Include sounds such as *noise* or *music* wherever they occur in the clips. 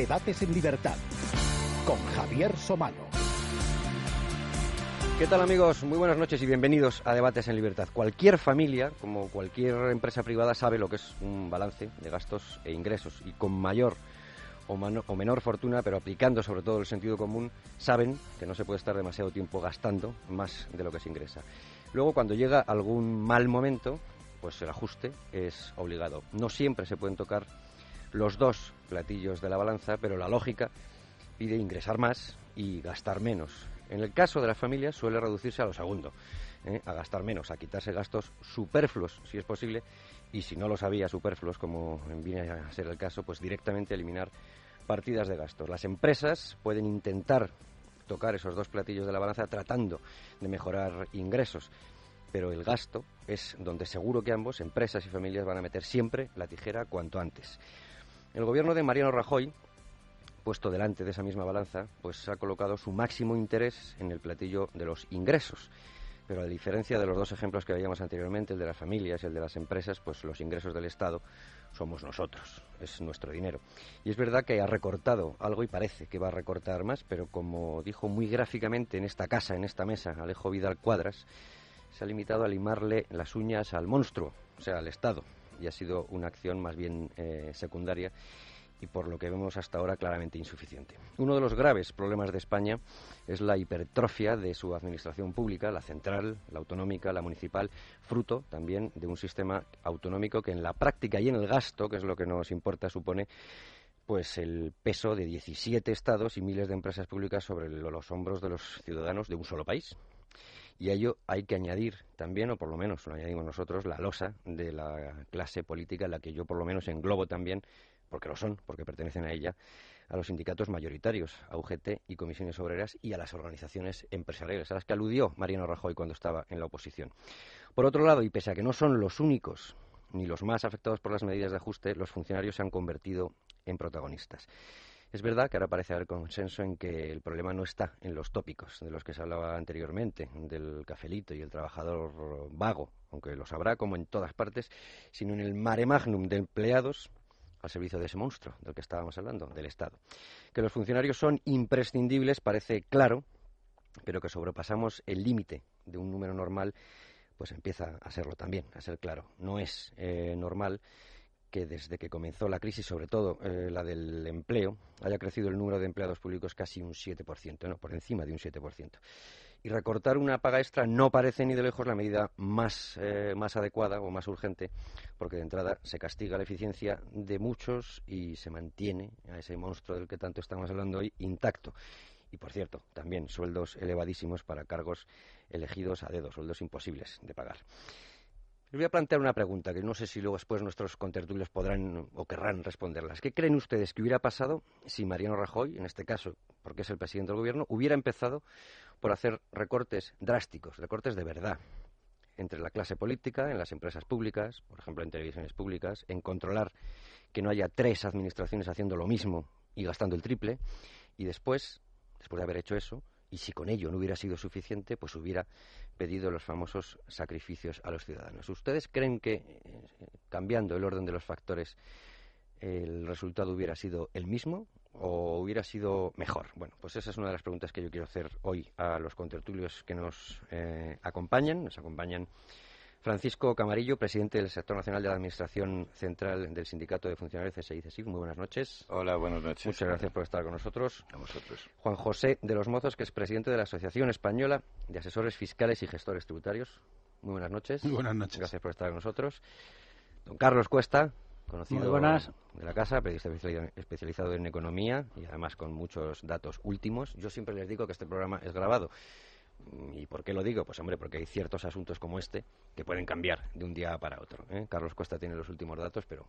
Debates en Libertad con Javier Somalo. ¿Qué tal amigos? Muy buenas noches y bienvenidos a Debates en Libertad. Cualquier familia, como cualquier empresa privada, sabe lo que es un balance de gastos e ingresos y con mayor o, o, menor fortuna, pero aplicando sobre todo el sentido común, saben que no se puede estar demasiado tiempo gastando más de lo que se ingresa. Luego, cuando llega algún mal momento, pues el ajuste es obligado. No siempre se pueden tocar los dos platillos de la balanza, pero la lógica pide ingresar más y gastar menos. En el caso de las familias suele reducirse a lo segundo, ¿eh? a gastar menos, a quitarse gastos superfluos, si es posible, y si no los había superfluos, como viene a ser el caso, pues directamente eliminar partidas de gastos. Las empresas pueden intentar tocar esos dos platillos de la balanza tratando de mejorar ingresos, pero el gasto es donde seguro que ambos, empresas y familias, van a meter siempre la tijera cuanto antes. El gobierno de Mariano Rajoy puesto delante de esa misma balanza, pues ha colocado su máximo interés en el platillo de los ingresos. Pero a diferencia de los dos ejemplos que veíamos anteriormente, el de las familias y el de las empresas, pues los ingresos del Estado somos nosotros, es nuestro dinero. Y es verdad que ha recortado algo y parece que va a recortar más, pero como dijo muy gráficamente en esta casa, en esta mesa, Alejo Vidal Cuadras, se ha limitado a limarle las uñas al monstruo, o sea, al Estado, y ha sido una acción más bien eh, secundaria y por lo que vemos hasta ahora claramente insuficiente. Uno de los graves problemas de España es la hipertrofia de su administración pública, la central, la autonómica, la municipal, fruto también de un sistema autonómico que en la práctica y en el gasto, que es lo que nos importa, supone pues el peso de 17 estados y miles de empresas públicas sobre los hombros de los ciudadanos de un solo país. Y a ello hay que añadir también, o por lo menos lo añadimos nosotros, la losa de la clase política en la que yo por lo menos englobo también porque lo son, porque pertenecen a ella, a los sindicatos mayoritarios, a UGT y comisiones obreras y a las organizaciones empresariales, a las que aludió Mariano Rajoy cuando estaba en la oposición. Por otro lado, y pese a que no son los únicos ni los más afectados por las medidas de ajuste, los funcionarios se han convertido en protagonistas. Es verdad que ahora parece haber consenso en que el problema no está en los tópicos de los que se hablaba anteriormente, del cafelito y el trabajador vago, aunque los habrá como en todas partes, sino en el mare magnum de empleados al servicio de ese monstruo del que estábamos hablando, del Estado. Que los funcionarios son imprescindibles parece claro, pero que sobrepasamos el límite de un número normal, pues empieza a serlo también, a ser claro. No es eh, normal que desde que comenzó la crisis, sobre todo eh, la del empleo, haya crecido el número de empleados públicos casi un 7%, no, por encima de un 7% y recortar una paga extra no parece ni de lejos la medida más, eh, más adecuada o más urgente, porque de entrada se castiga la eficiencia de muchos y se mantiene a ese monstruo del que tanto estamos hablando hoy intacto. Y por cierto, también sueldos elevadísimos para cargos elegidos a dedo, sueldos imposibles de pagar. Les voy a plantear una pregunta que no sé si luego después nuestros contertulios podrán o querrán responderlas. ¿Qué creen ustedes que hubiera pasado si Mariano Rajoy, en este caso, porque es el presidente del gobierno, hubiera empezado por hacer recortes drásticos, recortes de verdad, entre la clase política, en las empresas públicas, por ejemplo en televisiones públicas, en controlar que no haya tres administraciones haciendo lo mismo y gastando el triple, y después, después de haber hecho eso, y si con ello no hubiera sido suficiente, pues hubiera pedido los famosos sacrificios a los ciudadanos. ¿Ustedes creen que, eh, cambiando el orden de los factores, el resultado hubiera sido el mismo o hubiera sido mejor? Bueno, pues esa es una de las preguntas que yo quiero hacer hoy a los contertulios que nos eh, acompañan. Nos acompañan Francisco Camarillo, presidente del sector nacional de la Administración Central del Sindicato de Funcionarios CSI CSIF. Muy buenas noches. Hola, buenas noches. Muchas gracias por estar con nosotros. A vosotros. Juan José de los Mozos, que es presidente de la Asociación Española de Asesores Fiscales y Gestores Tributarios. Muy buenas noches. Muy buenas noches. Gracias por estar con nosotros. Don Carlos Cuesta, conocido Muy buenas. de la casa, periodista especializado en economía y además con muchos datos últimos. Yo siempre les digo que este programa es grabado. ¿Y por qué lo digo? Pues hombre, porque hay ciertos asuntos como este que pueden cambiar de un día para otro. ¿eh? Carlos Cuesta tiene los últimos datos, pero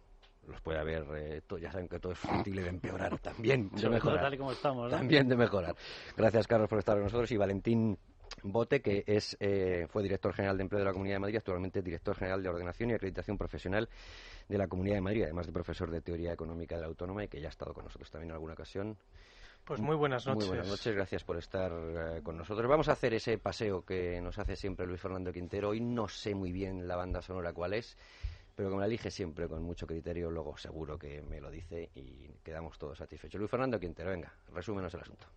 los puede haber, eh, to- ya saben que todo es susceptible de empeorar también, de todo mejorar. tal y como estamos, ¿no? También de mejorar. Gracias, Carlos, por estar con nosotros. Y Valentín Bote, que es, eh, fue director general de Empleo de la Comunidad de Madrid, actualmente director general de Ordenación y Acreditación Profesional de la Comunidad de Madrid, además de profesor de Teoría Económica de la Autónoma y que ya ha estado con nosotros también en alguna ocasión. Pues muy buenas noches. Muy buenas noches, gracias por estar eh, con nosotros. Vamos a hacer ese paseo que nos hace siempre Luis Fernando Quintero. Hoy no sé muy bien la banda sonora cuál es. pero como la elige siempre con mucho criterio, luego seguro que me lo dice y quedamos todos satisfechos. Luis Fernando Quintero, venga, resúmenos el asunto.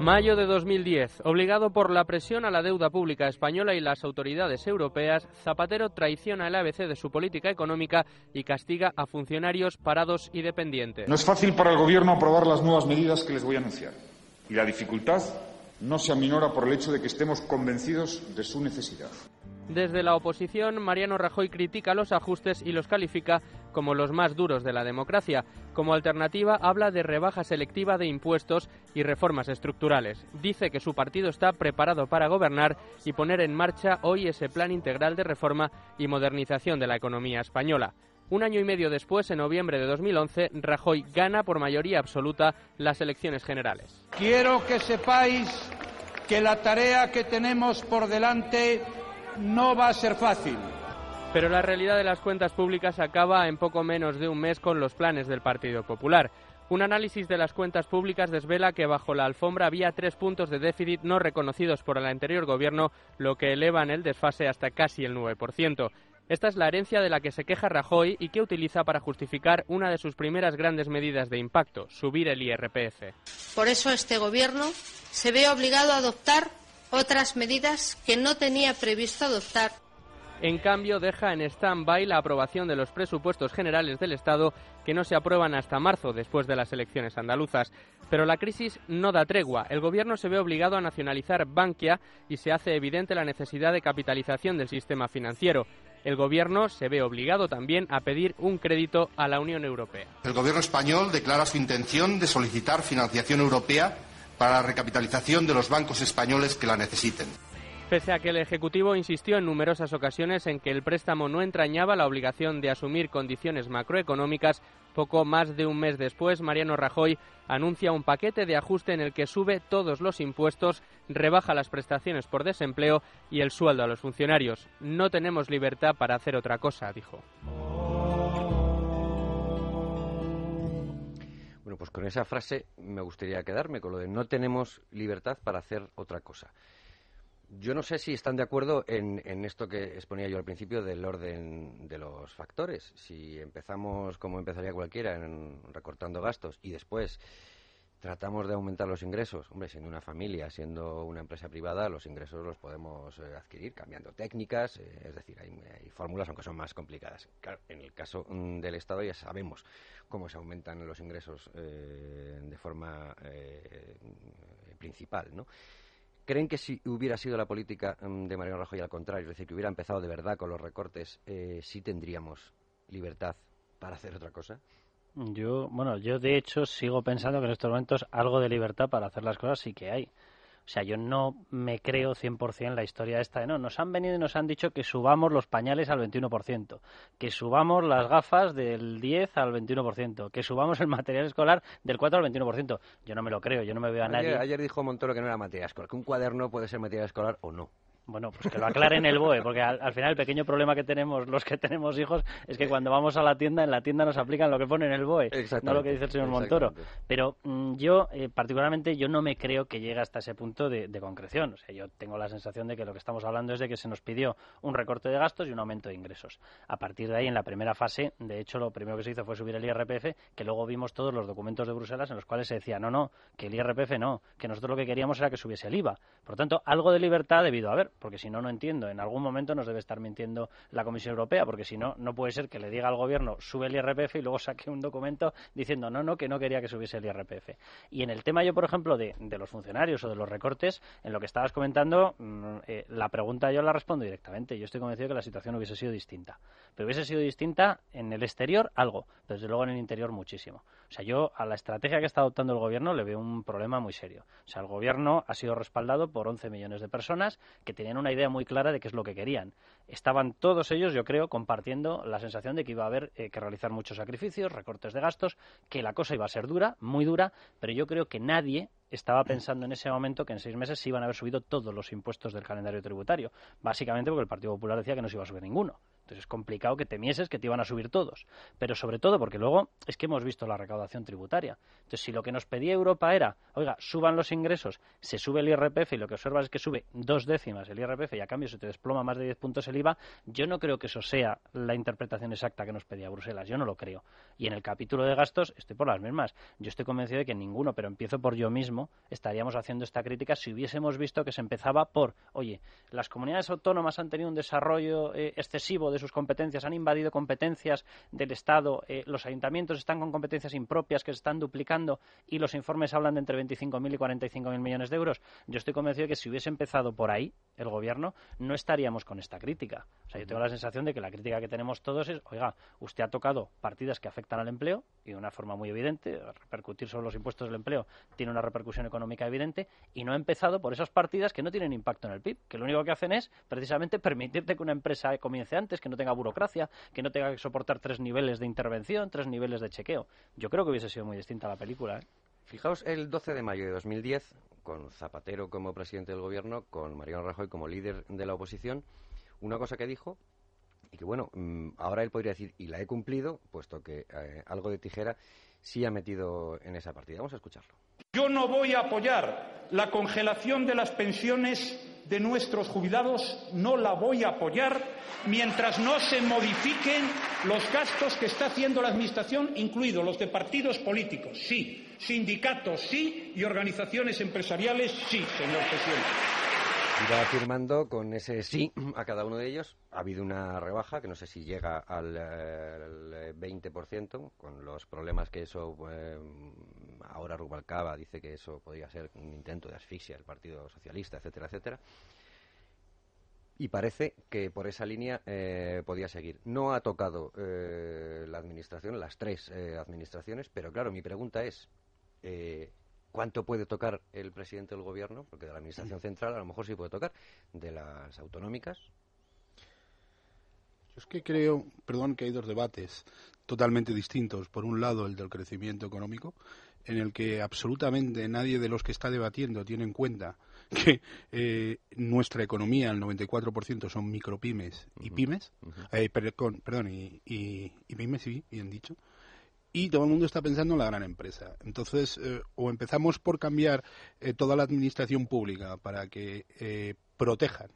Mayo de 2010. Obligado por la presión a la deuda pública española y las autoridades europeas, Zapatero traiciona el ABC de su política económica y castiga a funcionarios parados y dependientes. No es fácil para el Gobierno aprobar las nuevas medidas que les voy a anunciar. Y la dificultad no se aminora por el hecho de que estemos convencidos de su necesidad. Desde la oposición, Mariano Rajoy critica los ajustes y los califica como los más duros de la democracia. Como alternativa, habla de rebaja selectiva de impuestos y reformas estructurales. Dice que su partido está preparado para gobernar y poner en marcha hoy ese plan integral de reforma y modernización de la economía española. Un año y medio después, en noviembre de 2011, Rajoy gana por mayoría absoluta las elecciones generales. Quiero que sepáis que la tarea que tenemos por delante no va a ser fácil. Pero la realidad de las cuentas públicas acaba en poco menos de un mes con los planes del Partido Popular. Un análisis de las cuentas públicas desvela que bajo la alfombra había tres puntos de déficit no reconocidos por el anterior gobierno, lo que elevan el desfase hasta casi el 9%. Esta es la herencia de la que se queja Rajoy y que utiliza para justificar una de sus primeras grandes medidas de impacto, subir el IRPF. Por eso este gobierno se ve obligado a adoptar otras medidas que no tenía previsto adoptar. En cambio, deja en stand-by la aprobación de los presupuestos generales del Estado que no se aprueban hasta marzo, después de las elecciones andaluzas. Pero la crisis no da tregua. El Gobierno se ve obligado a nacionalizar Bankia y se hace evidente la necesidad de capitalización del sistema financiero. El Gobierno se ve obligado también a pedir un crédito a la Unión Europea. El Gobierno español declara su intención de solicitar financiación europea para la recapitalización de los bancos españoles que la necesiten. Pese a que el Ejecutivo insistió en numerosas ocasiones en que el préstamo no entrañaba la obligación de asumir condiciones macroeconómicas, poco más de un mes después, Mariano Rajoy anuncia un paquete de ajuste en el que sube todos los impuestos, rebaja las prestaciones por desempleo y el sueldo a los funcionarios. No tenemos libertad para hacer otra cosa, dijo. Bueno, pues con esa frase me gustaría quedarme, con lo de no tenemos libertad para hacer otra cosa. Yo no sé si están de acuerdo en, esto que exponía yo al principio del orden de los factores. Si empezamos como empezaría cualquiera, en, recortando gastos, y después tratamos de aumentar los ingresos, hombre, siendo una familia, siendo una empresa privada, los ingresos los podemos eh, adquirir cambiando técnicas, eh, es decir, hay, fórmulas aunque son más complicadas. En el caso mm, del Estado ya sabemos cómo se aumentan los ingresos eh, de forma principal, ¿no? ¿Creen que si hubiera sido la política mm, de Mariano Rajoy al contrario, es decir, que hubiera empezado de verdad con los recortes, sí tendríamos libertad para hacer otra cosa? Yo, bueno, yo de hecho sigo pensando que en estos momentos algo de libertad para hacer las cosas sí que hay. O sea, yo no me creo 100% la historia esta de no, nos han venido y nos han dicho que subamos los pañales al 21%, que subamos las gafas del 10 al 21%, que subamos el material escolar del 4 al 21%. Yo no me lo creo, yo no me veo a nadie. Ayer dijo Montoro que no era material escolar, que un cuaderno puede ser material escolar o no. Bueno, pues que lo aclaren el BOE, porque al, final el pequeño problema que tenemos los que tenemos hijos es que cuando vamos a la tienda, en la tienda nos aplican lo que pone en el BOE, no lo que dice el señor Montoro. Pero mm, yo, eh, particularmente, yo no me creo que llegue hasta ese punto de, concreción. O sea, yo tengo la sensación de que lo que estamos hablando es de que se nos pidió un recorte de gastos y un aumento de ingresos. A partir de ahí, en la primera fase, de hecho, lo primero que se hizo fue subir el IRPF, que luego vimos todos los documentos de Bruselas en los cuales se decía, no, no, que el IRPF no, que nosotros lo que queríamos era que subiese el IVA. Por tanto, algo de libertad debido haber, porque si no, no entiendo en algún momento nos debe estar mintiendo la Comisión Europea, porque si no, no puede ser que le diga al gobierno sube el IRPF y luego saque un documento diciendo no, no, que no quería que subiese el IRPF. Y en el tema yo, por ejemplo, de, los funcionarios o de los recortes, en lo que estabas comentando, mm, eh, la pregunta yo la respondo directamente. Yo estoy convencido que la situación hubiese sido distinta. Pero hubiese sido distinta en el exterior algo, pero desde luego en el interior muchísimo. O sea, yo a la estrategia que está adoptando el gobierno le veo un problema muy serio. O sea, el gobierno ha sido respaldado por 11 millones de personas que tenían una idea muy clara de qué es lo que querían. Estaban todos ellos, yo creo, compartiendo la sensación de que iba a haber eh, que realizar muchos sacrificios, recortes de gastos, que la cosa iba a ser dura, muy dura, pero yo creo que nadie estaba pensando en ese momento que en seis meses se iban a haber subido todos los impuestos del calendario tributario. Básicamente porque el Partido Popular decía que no se iba a subir ninguno. Entonces es complicado que temieses que te iban a subir todos. Pero sobre todo porque luego es que hemos visto la recaudación tributaria. Entonces si lo que nos pedía Europa era, oiga, suban los ingresos, se sube el IRPF y lo que observas es que sube dos décimas el IRPF y a cambio se te desploma más de 10 puntos el IVA, yo no creo que eso sea la interpretación exacta que nos pedía Bruselas. Yo no lo creo. Y en el capítulo de gastos estoy por las mismas. Yo estoy convencido de que ninguno, pero empiezo por yo mismo, estaríamos haciendo esta crítica si hubiésemos visto que se empezaba por, oye, las comunidades autónomas han tenido un desarrollo eh, excesivo sus competencias, han invadido competencias del Estado, eh, los ayuntamientos están con competencias impropias que se están duplicando y los informes hablan de entre 25.000 y 45.000 millones de euros. Yo estoy convencido de que si hubiese empezado por ahí el gobierno, no estaríamos con esta crítica. O sea, yo tengo la sensación de que la crítica que tenemos todos es, oiga, usted ha tocado partidas que afectan al empleo y de una forma muy evidente, repercutir sobre los impuestos del empleo tiene una repercusión económica evidente y no ha empezado por esas partidas que no tienen impacto en el PIB, que lo único que hacen es precisamente *laughs* permitirte que una empresa comience antes, que no tenga burocracia, que no tenga que soportar tres niveles de intervención, tres niveles de chequeo. Yo creo que hubiese sido muy distinta la película. ¿eh? Fijaos, el 12 de mayo de 2010, con Zapatero como presidente del gobierno, con Mariano Rajoy como líder de la oposición, una cosa que dijo y que bueno, mm, ahora él podría decir, y la he cumplido, puesto que eh, algo de tijera sí ha metido en esa partida. Vamos a escucharlo. Yo no voy a apoyar la congelación de las pensiones de nuestros jubilados, no la voy a apoyar mientras no se modifiquen los gastos que está haciendo la Administración, incluidos los de partidos políticos, sí, sindicatos, sí, y organizaciones empresariales, sí, señor presidente. Iba afirmando con ese sí a cada uno de ellos. Ha habido una rebaja que no sé si llega al, 20%, con los problemas que eso. Eh, ahora Rubalcaba dice que eso podría ser un intento de asfixia del Partido Socialista, etcétera, etcétera. Y parece que por esa línea eh, podía seguir. No ha tocado eh, la administración, las tres administraciones, pero claro, mi pregunta es cuánto puede tocar el presidente del gobierno, porque de la administración *clears throat* central a lo mejor sí puede tocar, de las autonómicas. Yo es que creo, perdón, que hay dos debates totalmente distintos. Por un lado, el del crecimiento económico, en el que absolutamente nadie de los que está debatiendo tiene en cuenta *laughs* que eh, nuestra economía, el 94% son micropymes y pymes, eh, perdón, y, y, y pymes, sí, bien dicho, y todo el mundo está pensando en la gran empresa. Entonces, eh, o empezamos por cambiar eh, toda la administración pública para que eh, protejan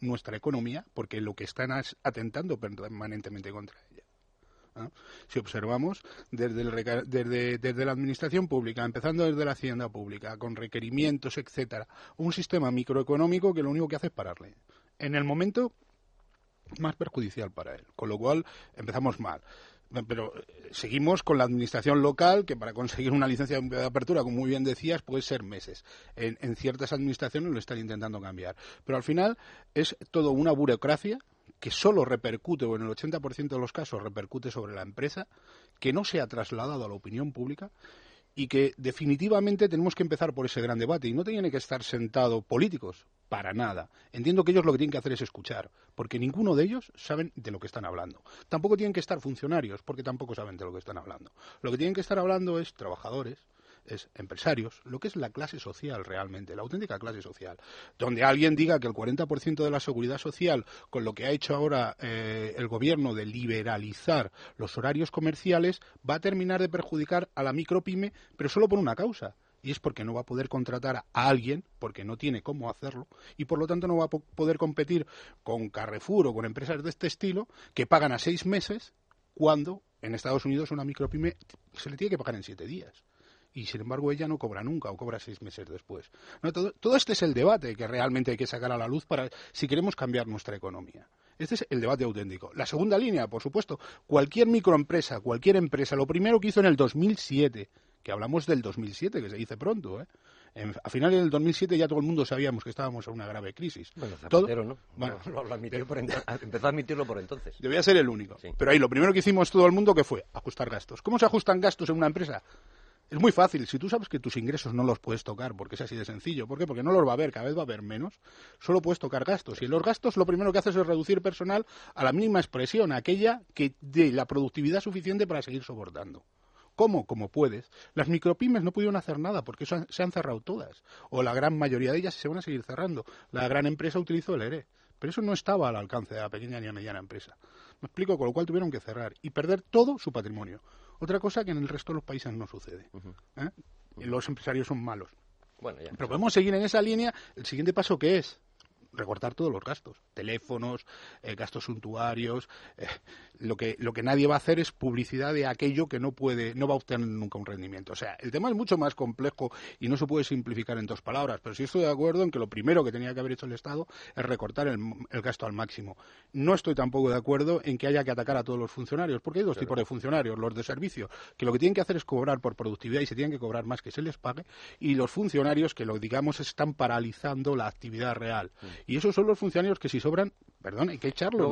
nuestra economía, porque lo que están es atentando permanentemente contra ella. Si observamos desde, desde, desde, la administración pública, empezando desde la hacienda pública, con requerimientos, etcétera, un sistema microeconómico que lo único que hace es pararle. En el momento más perjudicial para él, con lo cual empezamos mal pero eh, seguimos con la administración local, que para conseguir una licencia de apertura, como muy bien decías, puede ser meses. En, ciertas administraciones lo están intentando cambiar. Pero al final es todo una burocracia que solo repercute, o en el 80% de los casos repercute sobre la empresa, que no se ha trasladado a la opinión pública y que definitivamente tenemos que empezar por ese gran debate y no tienen que estar sentados políticos para nada. Entiendo que ellos lo que tienen que hacer es escuchar, porque ninguno de ellos saben de lo que están hablando. Tampoco tienen que estar funcionarios, porque tampoco saben de lo que están hablando. Lo que tienen que estar hablando es trabajadores, es empresarios, lo que es la clase social realmente, la auténtica clase social. Donde alguien diga que el 40% de la seguridad social, con lo que ha hecho ahora eh, el gobierno de liberalizar los horarios comerciales, va a terminar de perjudicar a la micropyme, pero solo por una causa, y es porque no va a poder contratar a alguien porque no tiene cómo hacerlo y por lo tanto no va a poder competir con Carrefour o con empresas de este estilo que pagan a seis meses cuando en Estados Unidos una micropyme se le tiene que pagar en siete días y sin embargo ella no cobra nunca o cobra seis meses después. todo, este es el debate que realmente hay que sacar a la luz para si queremos cambiar nuestra economía. Este es el debate auténtico. La segunda línea, por supuesto, cualquier microempresa, cualquier empresa, lo primero que hizo en el 2007, que hablamos del 2007, que se dice pronto, ¿eh? a finales del 2007 ya todo el mundo sabíamos que estábamos en una grave crisis. Bueno, Zapatero, ¿no? Bueno, *laughs* lo, admitió por empezó a admitirlo por entonces. Debía ser el único. Pero ahí lo primero que hicimos todo el mundo que fue ajustar gastos. ¿Cómo se ajustan gastos en una empresa? Es muy fácil. Si tú sabes que tus ingresos no los puedes tocar, porque es así de sencillo, ¿por qué? Porque no los va a haber, cada vez va a haber menos, solo puedes tocar gastos. Y en los gastos lo primero que haces es reducir personal a la mínima expresión, aquella que dé la productividad suficiente para seguir soportando. ¿Cómo? Como puedes. Las micropymes no pudieron hacer nada porque se han cerrado todas. O la gran mayoría de ellas se van a seguir cerrando. La gran empresa utilizó el ERE Pero eso no estaba al alcance de la pequeña ni mediana empresa. Me explico, con lo cual tuvieron que cerrar y perder todo su patrimonio. Otra cosa que en el resto de los países no sucede. ¿eh? Los empresarios son malos. Bueno, Pero podemos seguir en esa línea. El siguiente paso, ¿qué es? Recortar todos los gastos, teléfonos, eh, gastos suntuarios. Eh, lo que lo que nadie va a hacer es publicidad de aquello que no puede, no va a obtener nunca un rendimiento. O sea, el tema es mucho más complejo y no se puede simplificar en dos palabras. Pero sí estoy de acuerdo en que lo primero que tenía que haber hecho el Estado es recortar el, gasto al máximo. No estoy tampoco de acuerdo en que haya que atacar a todos los funcionarios, porque hay dos tipos de funcionarios, los de servicio, que lo que tienen que hacer es cobrar por productividad y se tienen que cobrar más que se les pague, y los funcionarios que lo digamos están paralizando la actividad real. Mm. Y esos son los funcionarios que si sobran, perdón, hay que echarlos.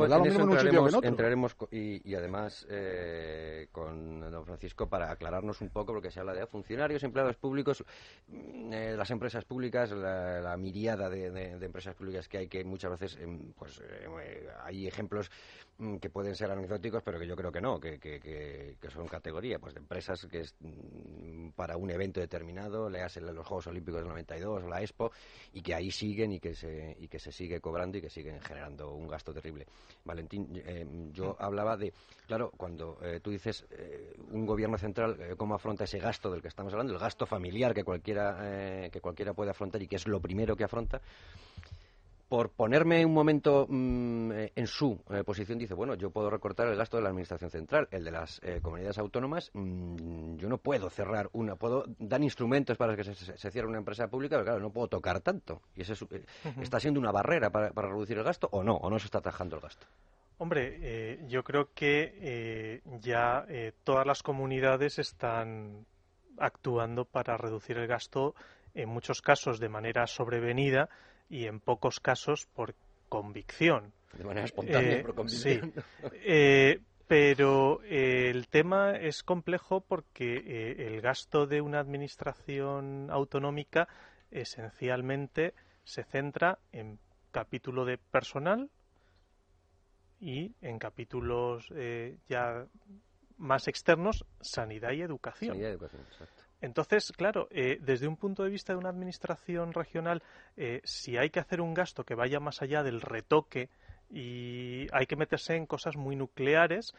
entraremos, y, además eh, con don Francisco para aclararnos un poco, porque se habla de funcionarios, empleados públicos, mm, eh, las empresas públicas, la, la miriada de, empresas públicas que hay, que muchas veces em, pues eh, hay ejemplos mm, que pueden ser anecdóticos, pero que yo creo que no, que, que, son categoría pues de empresas que es mm, para un evento determinado, le hacen los Juegos Olímpicos del 92 o la Expo, y que ahí siguen y que se, y que se sigue cobrando y que siguen generando un gasto terrible. Valentín, eh, yo hablaba de, claro, cuando eh, tú dices eh, un gobierno central, ¿cómo afronta ese gasto del que estamos hablando? El gasto familiar que cualquiera, que cualquiera puede afrontar y que es lo primero que afronta por ponerme un momento mm, eh, en su eh, posición, dice, bueno, yo puedo recortar el gasto de la Administración Central, el de las eh, comunidades autónomas, mm, yo no puedo cerrar una, puedo dar instrumentos para que se, cierre una empresa pública, pero claro, no puedo tocar tanto. ¿Y eso está siendo una barrera para, reducir el gasto o no? ¿O no se está atajando el gasto? Hombre, yo creo que ya todas las comunidades están actuando para reducir el gasto, en muchos casos de manera sobrevenida, y en pocos casos por convicción. De manera espontánea, eh, por convicción. Sí. Eh, pero eh, el tema es complejo porque el gasto de una administración autonómica esencialmente se centra en capítulo de personal y en capítulos ya más externos, sanidad y educación. Sanidad y educación, exacto. Entonces, claro, eh, desde un punto de vista de una administración regional, eh, si hay que hacer un gasto que vaya más allá del retoque y hay que meterse en cosas muy nucleares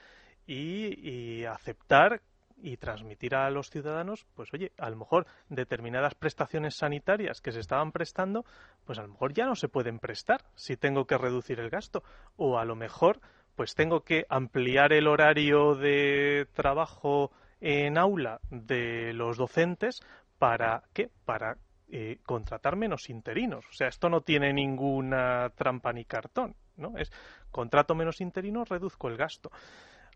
y, aceptar y transmitir a los ciudadanos, pues oye, a lo mejor determinadas prestaciones sanitarias que se estaban prestando, pues a lo mejor ya no se pueden prestar si tengo que reducir el gasto. O a lo mejor, pues tengo que ampliar el horario de trabajo en aula de los docentes para qué? Para eh, contratar menos interinos. O sea, esto no tiene ninguna trampa ni cartón, ¿no? Es contrato menos interinos, reduzco el gasto.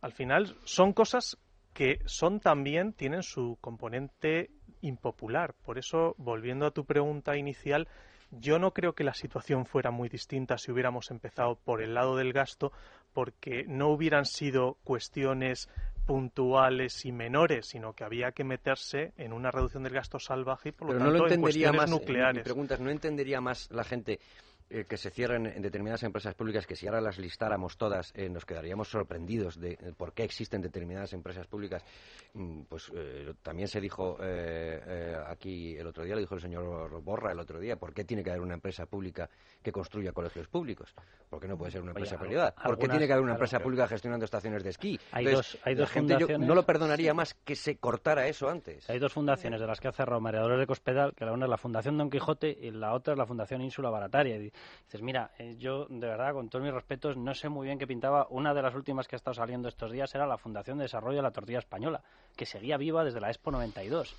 Al final son cosas que son también tienen su componente impopular. Por eso, volviendo a tu pregunta inicial, yo no creo que la situación fuera muy distinta si hubiéramos empezado por el lado del gasto, porque no hubieran sido cuestiones puntuales y menores, sino que había que meterse en una reducción del gasto salvaje y por lo tanto en cuestiones nucleares. preguntas, ¿no entendería más la gente eh, que se cierren en determinadas empresas públicas, que si ahora las listáramos todas, eh, nos quedaríamos sorprendidos de eh, por qué existen determinadas empresas públicas. Mm, pues también se dijo aquí el otro día, lo dijo el señor Borra el otro día, ¿por qué tiene que haber una empresa pública que construya colegios públicos? ¿Por qué no puede ser una empresa privada? ¿Por qué tiene que haber una empresa pública gestionando estaciones de esquí? Hay dos, hay dos fundaciones... no lo perdonaría más que se cortara eso antes. Hay dos fundaciones de las que ha cerrado Mareadores de Cospedal, que la una es la Fundación Don Quijote y la otra es la Fundación Ínsula Barataria Dices, mira, eh, yo de verdad, con todos mis respetos, no sé muy bien qué pintaba. Una de las últimas que ha estado saliendo estos días era la Fundación de Desarrollo de la Tortilla Española, que seguía viva desde la Expo 92.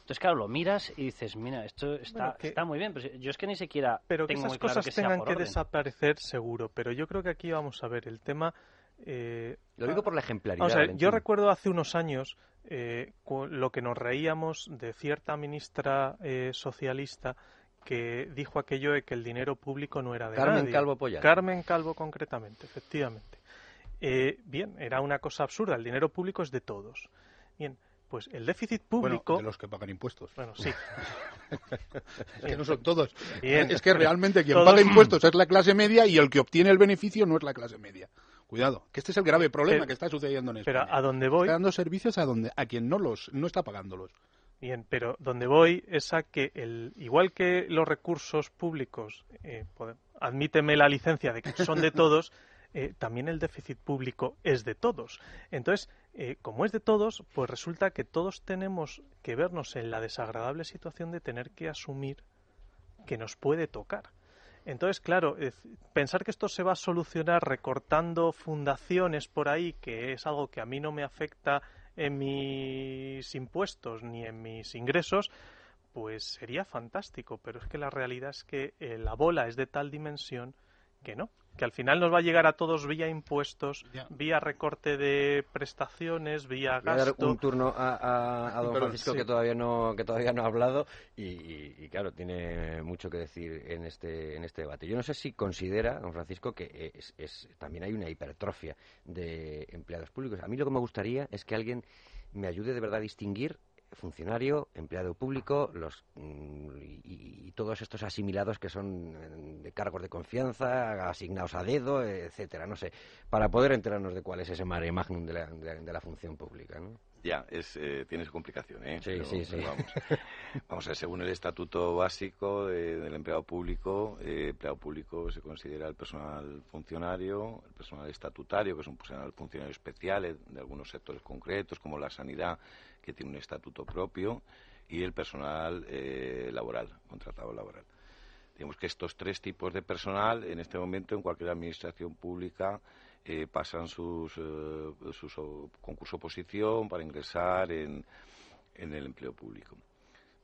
Entonces, claro, lo miras y dices, mira, esto está, está muy bien, pero yo es que ni siquiera. Pero que esas cosas tengan que desaparecer, seguro. Pero yo creo que aquí vamos a ver el tema. Eh, lo digo por la ejemplaridad. yo recuerdo hace unos años eh, lo que nos reíamos de cierta ministra socialista que dijo aquello de que el dinero público no era de Carmen Calvo Polla. Carmen Calvo concretamente, efectivamente. Eh, bien, era una cosa absurda, el dinero público es de todos. Bien, pues el déficit público... de los que pagan impuestos. Bueno, sí. *laughs* es que no son todos. Es que realmente quien paga impuestos es la clase media y el que obtiene el beneficio no es la clase media. Cuidado, que este es el grave problema que está sucediendo en España. Pero a dónde voy... Está dando servicios a, donde, a quien no los no está pagándolos. Bien, pero donde voy es a que, el, igual que los recursos públicos, eh, admíteme la licencia de que son de todos, *laughs* eh, también el déficit público es de todos. Entonces, eh, como es de todos, pues resulta que todos tenemos que vernos en la desagradable situación de tener que asumir que nos puede tocar. Entonces, claro, pensar que esto se va a solucionar recortando fundaciones por ahí, que es algo que a mí no me afecta en mis impuestos ni en mis ingresos, pues sería fantástico. Pero es que la realidad es que eh, la bola es de tal dimensión que no, que al final nos va a llegar a todos vía impuestos, vía recorte de prestaciones, vía gasto. Voy a dar un turno a, don Francisco que todavía no que todavía no ha hablado y, claro tiene mucho que decir en este en este debate. Yo no sé si considera don Francisco que es, también hay una hipertrofia de empleados públicos. A mí lo que me gustaría es que alguien me ayude de verdad a distinguir funcionario, empleado público, los mm, y, todos estos asimilados que son eh, de cargos de confianza, asignados a dedo, etcétera, no sé, para poder enterarnos de cuál es ese mare magnum de la, de, la función pública, ¿no? Ya, es, eh, tiene su complicación, ¿eh? Sí, sí, sí. Vamos. *laughs* vamos a ver, según el estatuto básico del empleado público, eh, empleado público se considera el personal funcionario, el personal estatutario, que es un personal funcionario especial de algunos sectores concretos, como la sanidad, que tiene un estatuto propio, y el personal eh, laboral, contratado laboral. Digamos que estos tres tipos de personal, en este momento, en cualquier administración pública, eh, pasan sus, eh, sus concurso oposición para ingresar en, en el empleo público.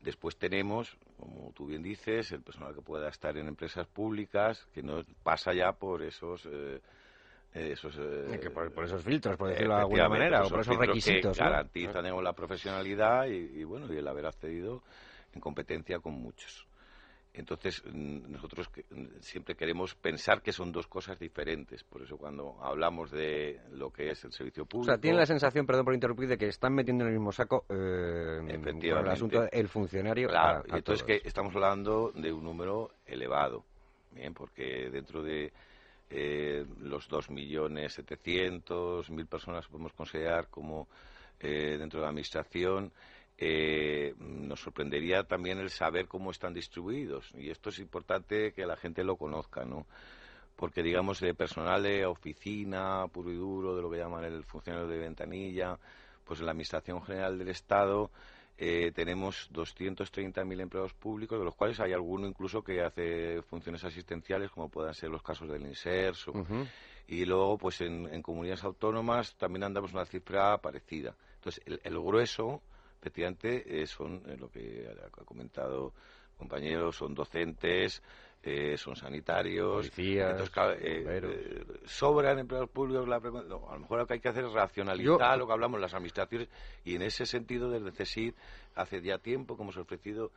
Después tenemos, como tú bien dices, el personal que pueda estar en empresas públicas, que no pasa ya por esos esos, eh, por, esos filtros, por decirlo de alguna manera, o por esos requisitos. Que garantizan la profesionalidad y, bueno, y el haber accedido en competencia con muchos. Entonces, nosotros siempre queremos pensar que son dos cosas diferentes. Por eso, cuando hablamos de lo que es el servicio público. O sea, tiene la sensación, perdón por interrumpir, de que están metiendo en el mismo saco eh, el asunto del funcionario. Claro, entonces que estamos hablando de un número elevado. Bien, porque dentro de eh, los 2.700.000 personas podemos considerar como eh, dentro de la Administración. Eh, nos sorprendería también el saber cómo están distribuidos. Y esto es importante que la gente lo conozca, ¿no? Porque, digamos, de personal de oficina, puro y duro, de lo que llaman el funcionario de ventanilla, pues en la Administración General del Estado eh, tenemos 230.000 empleados públicos, de los cuales hay alguno incluso que hace funciones asistenciales, como puedan ser los casos del INSERSO. Y luego, pues en, comunidades autónomas también andamos una cifra parecida. Entonces, el, grueso, efectivamente, eh, son eh, lo que ha comentado compañeros, son docentes, eh, son sanitarios. Entonces, eh, eh, sobran empleados públicos. a lo mejor lo que hay que hacer es racionalizar lo que hablamos las administraciones y en ese sentido, desde CESID, hace ya tiempo que hemos ofrecido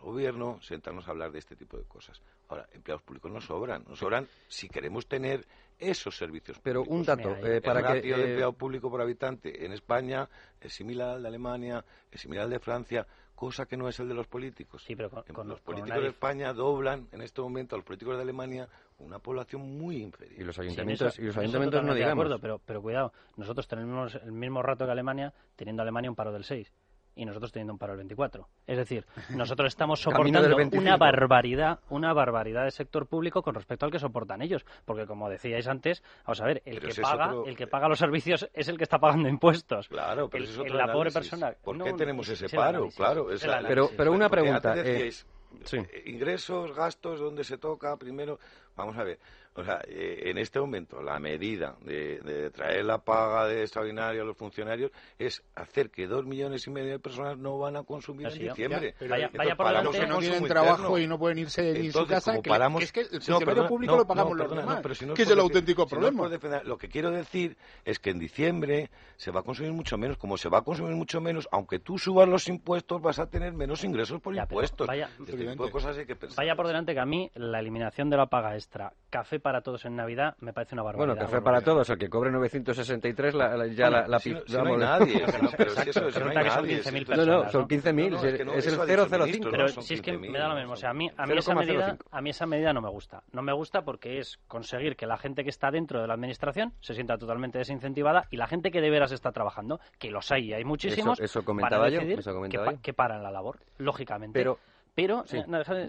gobierno sentarnos a hablar de este tipo de cosas. Ahora, empleados públicos no sobran, no sobran si queremos tener esos servicios Pero un dato, para el ratio de empleado público por habitante en España es similar al de Alemania, es similar al de Francia cosa que no es el de los políticos. Sí, pero con, los políticos de España doblan en este momento a los políticos de Alemania una población muy inferior. Y los ayuntamientos, y los ayuntamientos no digamos. De acuerdo, pero, pero cuidado, nosotros tenemos el mismo rato que Alemania, teniendo Alemania un paro del 6 y nosotros teniendo un paro del 24. Es decir, nosotros estamos *laughs* soportando una barbaridad, una barbaridad de sector público con respecto al que soportan ellos, porque como decíais antes, vamos a ver, el que paga, el que paga los servicios es el que está pagando impuestos. Claro, pero es la pobre persona. ¿Por qué tenemos ese paro? Claro, pero pero una pregunta, eh, ingresos, gastos, dónde se toca primero. Vamos a ver. O sea, eh, en este momento la medida de, traer la paga de extraordinario a los funcionarios es hacer que dos millones y medio de personas no van a consumir en diciembre. vaya, por los que no tienen trabajo y no pueden irse de su casa, que, es que el funcionario público lo pagamos los demás, que es el auténtico problema. lo que quiero decir es que en diciembre se va a consumir mucho menos. Como se va a consumir mucho menos, aunque tú subas los impuestos, vas a tener menos ingresos por impuestos. Vaya, este cosas hay que pensar. vaya por delante que a mí la eliminación de la paga extra, café para todos en Navidad me parece una barbaridad. Bueno, café para todos, el que cobre 963 la, ya la, la si no, si no hay nadie, *laughs* pero si eso, si no hay. Son 15.000 no, no, son 15.000, es, el 005. Pero si es que me da lo mismo, o sea, a mí, a mí esa medida, a mí esa medida no me gusta. No me gusta porque es conseguir que la gente que está dentro de la administración se sienta totalmente desincentivada y la gente que de veras está trabajando, que los hay, hay muchísimos, eso, comentaba yo, eso comentaba que, yo. que paran la labor, lógicamente. Pero Pero, sí.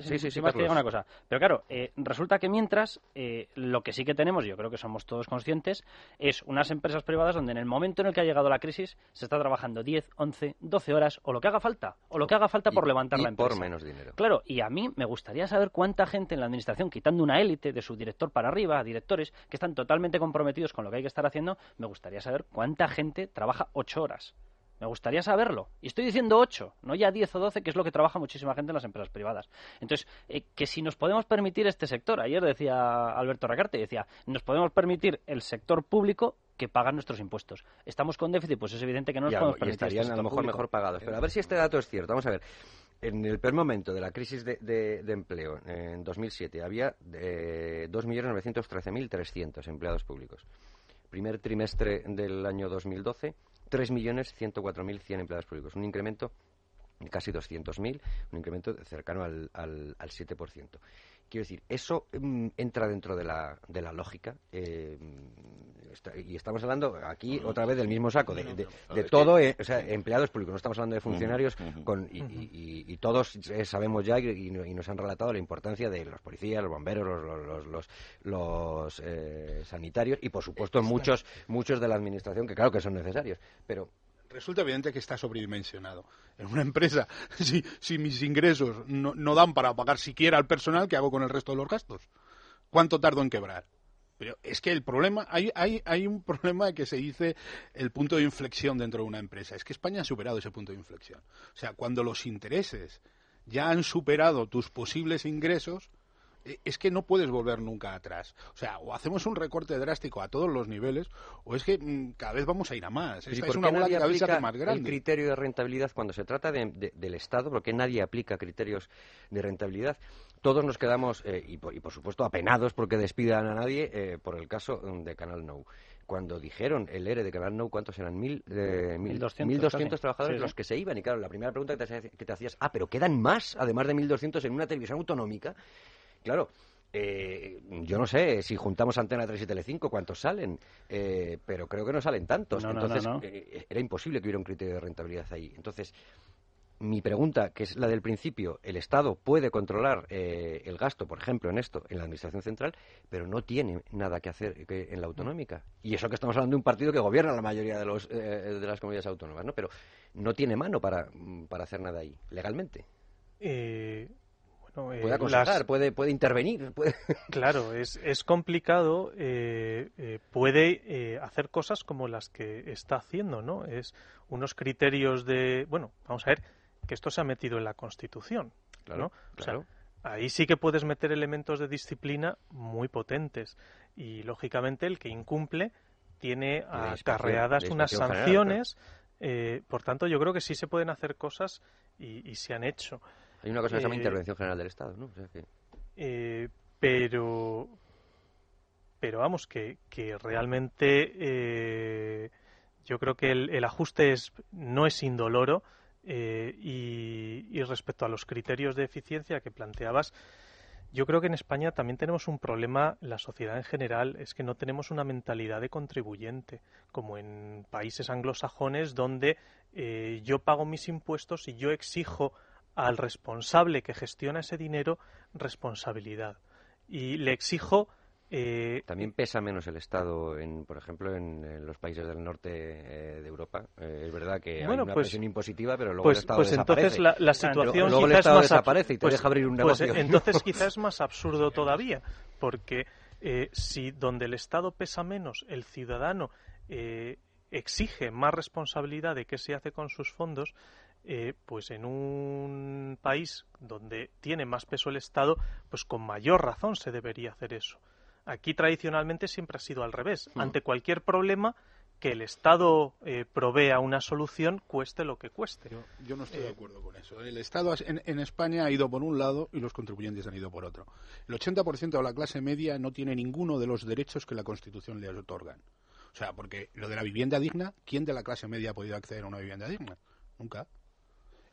Sí, sí, sí, una cosa. Pero claro, eh, resulta que mientras eh, lo que sí que tenemos, yo creo que somos todos conscientes, es unas empresas privadas donde en el momento en el que ha llegado la crisis se está trabajando 10, 11, 12 horas o lo que haga falta, o lo que haga falta por levantar la empresa. por menos dinero. Claro, y a mí me gustaría saber cuánta gente en la administración, quitando una élite de su director para arriba, directores que están totalmente comprometidos con lo que hay que estar haciendo, me gustaría saber cuánta gente trabaja 8 horas. Me gustaría saberlo. Y estoy diciendo 8, no ya 10 o 12, que es lo que trabaja muchísima gente en las empresas privadas. Entonces, eh, que si nos podemos permitir este sector, ayer decía Alberto Racarte, decía, nos podemos permitir el sector público que paga nuestros impuestos. Estamos con déficit, pues es evidente que no nos podemos permitir. estarían este a lo mejor mejor pagados. Pero a ver si este dato es cierto. Vamos a ver. En el peor momento de la crisis de, empleo, en 2007, había eh, 2.913.300 empleados públicos. Primer trimestre del año 2012, 3.104.100 empleados públicos, un incremento de casi 200.000, un incremento cercano al, al, al 7%. Quiero decir, eso mm, entra dentro de la, de la lógica. Eh, y estamos hablando aquí otra vez del mismo saco, de, de, todo, eh, o sea, empleados públicos, no estamos hablando de funcionarios, con, y, todos eh, sabemos ya y, nos han relatado la importancia de los policías, los bomberos, los, los, los, sanitarios y, por supuesto, muchos, muchos de la administración que claro que son necesarios. Pero resulta evidente que está sobredimensionado. En una empresa, *laughs* si, si mis ingresos no, no, dan para pagar siquiera al personal, ¿qué hago con el resto de los gastos? ¿Cuánto tardo en quebrar? Pero es que el problema, hay, hay, hay un problema que se dice el punto de inflexión dentro de una empresa. Es que España ha superado ese punto de inflexión. O sea, cuando los intereses ya han superado tus posibles ingresos, es que no puedes volver nunca atrás. O sea, o hacemos un recorte drástico a todos los niveles, o es que mm, cada vez vamos a ir a más. es una bola que cada vez se hace más grande. El criterio de rentabilidad cuando se trata del Estado, porque nadie aplica criterios de rentabilidad. Todos nos quedamos, eh, y, por, supuesto, apenados porque despidan a nadie eh, por el caso de Canal Nou cuando dijeron el ERE de Canal Nou, ¿cuántos eran? Mil, eh, mil, 1.200 trabajadores los que se iban. Y claro, la primera pregunta que te, que te, hacías, ah, pero quedan más, además de 1.200 en una televisión autonómica. Claro, eh, yo no sé si juntamos Antena 3 y Telecinco cuántos salen, eh, pero creo que no salen tantos. Entonces eh, era imposible que hubiera un criterio de rentabilidad ahí. Entonces, mi pregunta, que es la del principio, el Estado puede controlar el gasto, por ejemplo, en esto, en la Administración Central, pero no tiene nada que hacer en la autonómica. Y eso que estamos hablando de un partido que gobierna la mayoría de, los, de las comunidades autónomas, ¿no? Pero no tiene mano para, para hacer nada ahí, legalmente. Eh, puede aconsejar, puede, puede intervenir. *laughs* Claro, es, es complicado. Eh, eh, puede eh, hacer cosas como las que está haciendo, ¿no? Es unos criterios de. Bueno, vamos a ver que esto se ha metido en la Constitución, claro, claro. ahí sí que puedes meter elementos de disciplina muy potentes y lógicamente el que incumple tiene acarreadas unas sanciones. por tanto, yo creo que sí se pueden hacer cosas y, y se han hecho. Hay una cosa que se llama eh, intervención general del Estado, ¿no? Eh, pero, pero vamos, que, realmente eh, yo creo que el, ajuste es, no es indoloro y, y, respecto a los criterios de eficiencia que planteabas, yo creo que en España también tenemos un problema, la sociedad en general, es que no tenemos una mentalidad de contribuyente, como en países anglosajones donde yo pago mis impuestos y yo exijo al responsable que gestiona ese dinero responsabilidad. Y le exijo eh, También pesa menos el Estado, en, por ejemplo, en, los países del norte eh, de Europa. Eh, es verdad que hay una pues, presión impositiva, pero luego pues, el Estado pues entonces la, la situación luego quizás el más desaparece y te pues, deja abrir un pues, negocio. entonces *laughs* quizás es más absurdo todavía, porque si donde el Estado pesa menos, el ciudadano exige más responsabilidad de qué se hace con sus fondos, eh, pues en un país donde tiene más peso el Estado, pues con mayor razón se debería hacer eso. Aquí tradicionalmente siempre ha sido al revés. Mm. Ante cualquier problema, que el Estado eh, provea una solución, cueste lo que cueste. Yo, no estoy de eh, acuerdo con eso. El Estado en, en, España ha ido por un lado y los contribuyentes han ido por otro. El 80% de la clase media no tiene ninguno de los derechos que la Constitución le otorgan. O sea, porque lo de la vivienda digna, ¿quién de la clase media ha podido acceder a una vivienda digna? Nunca.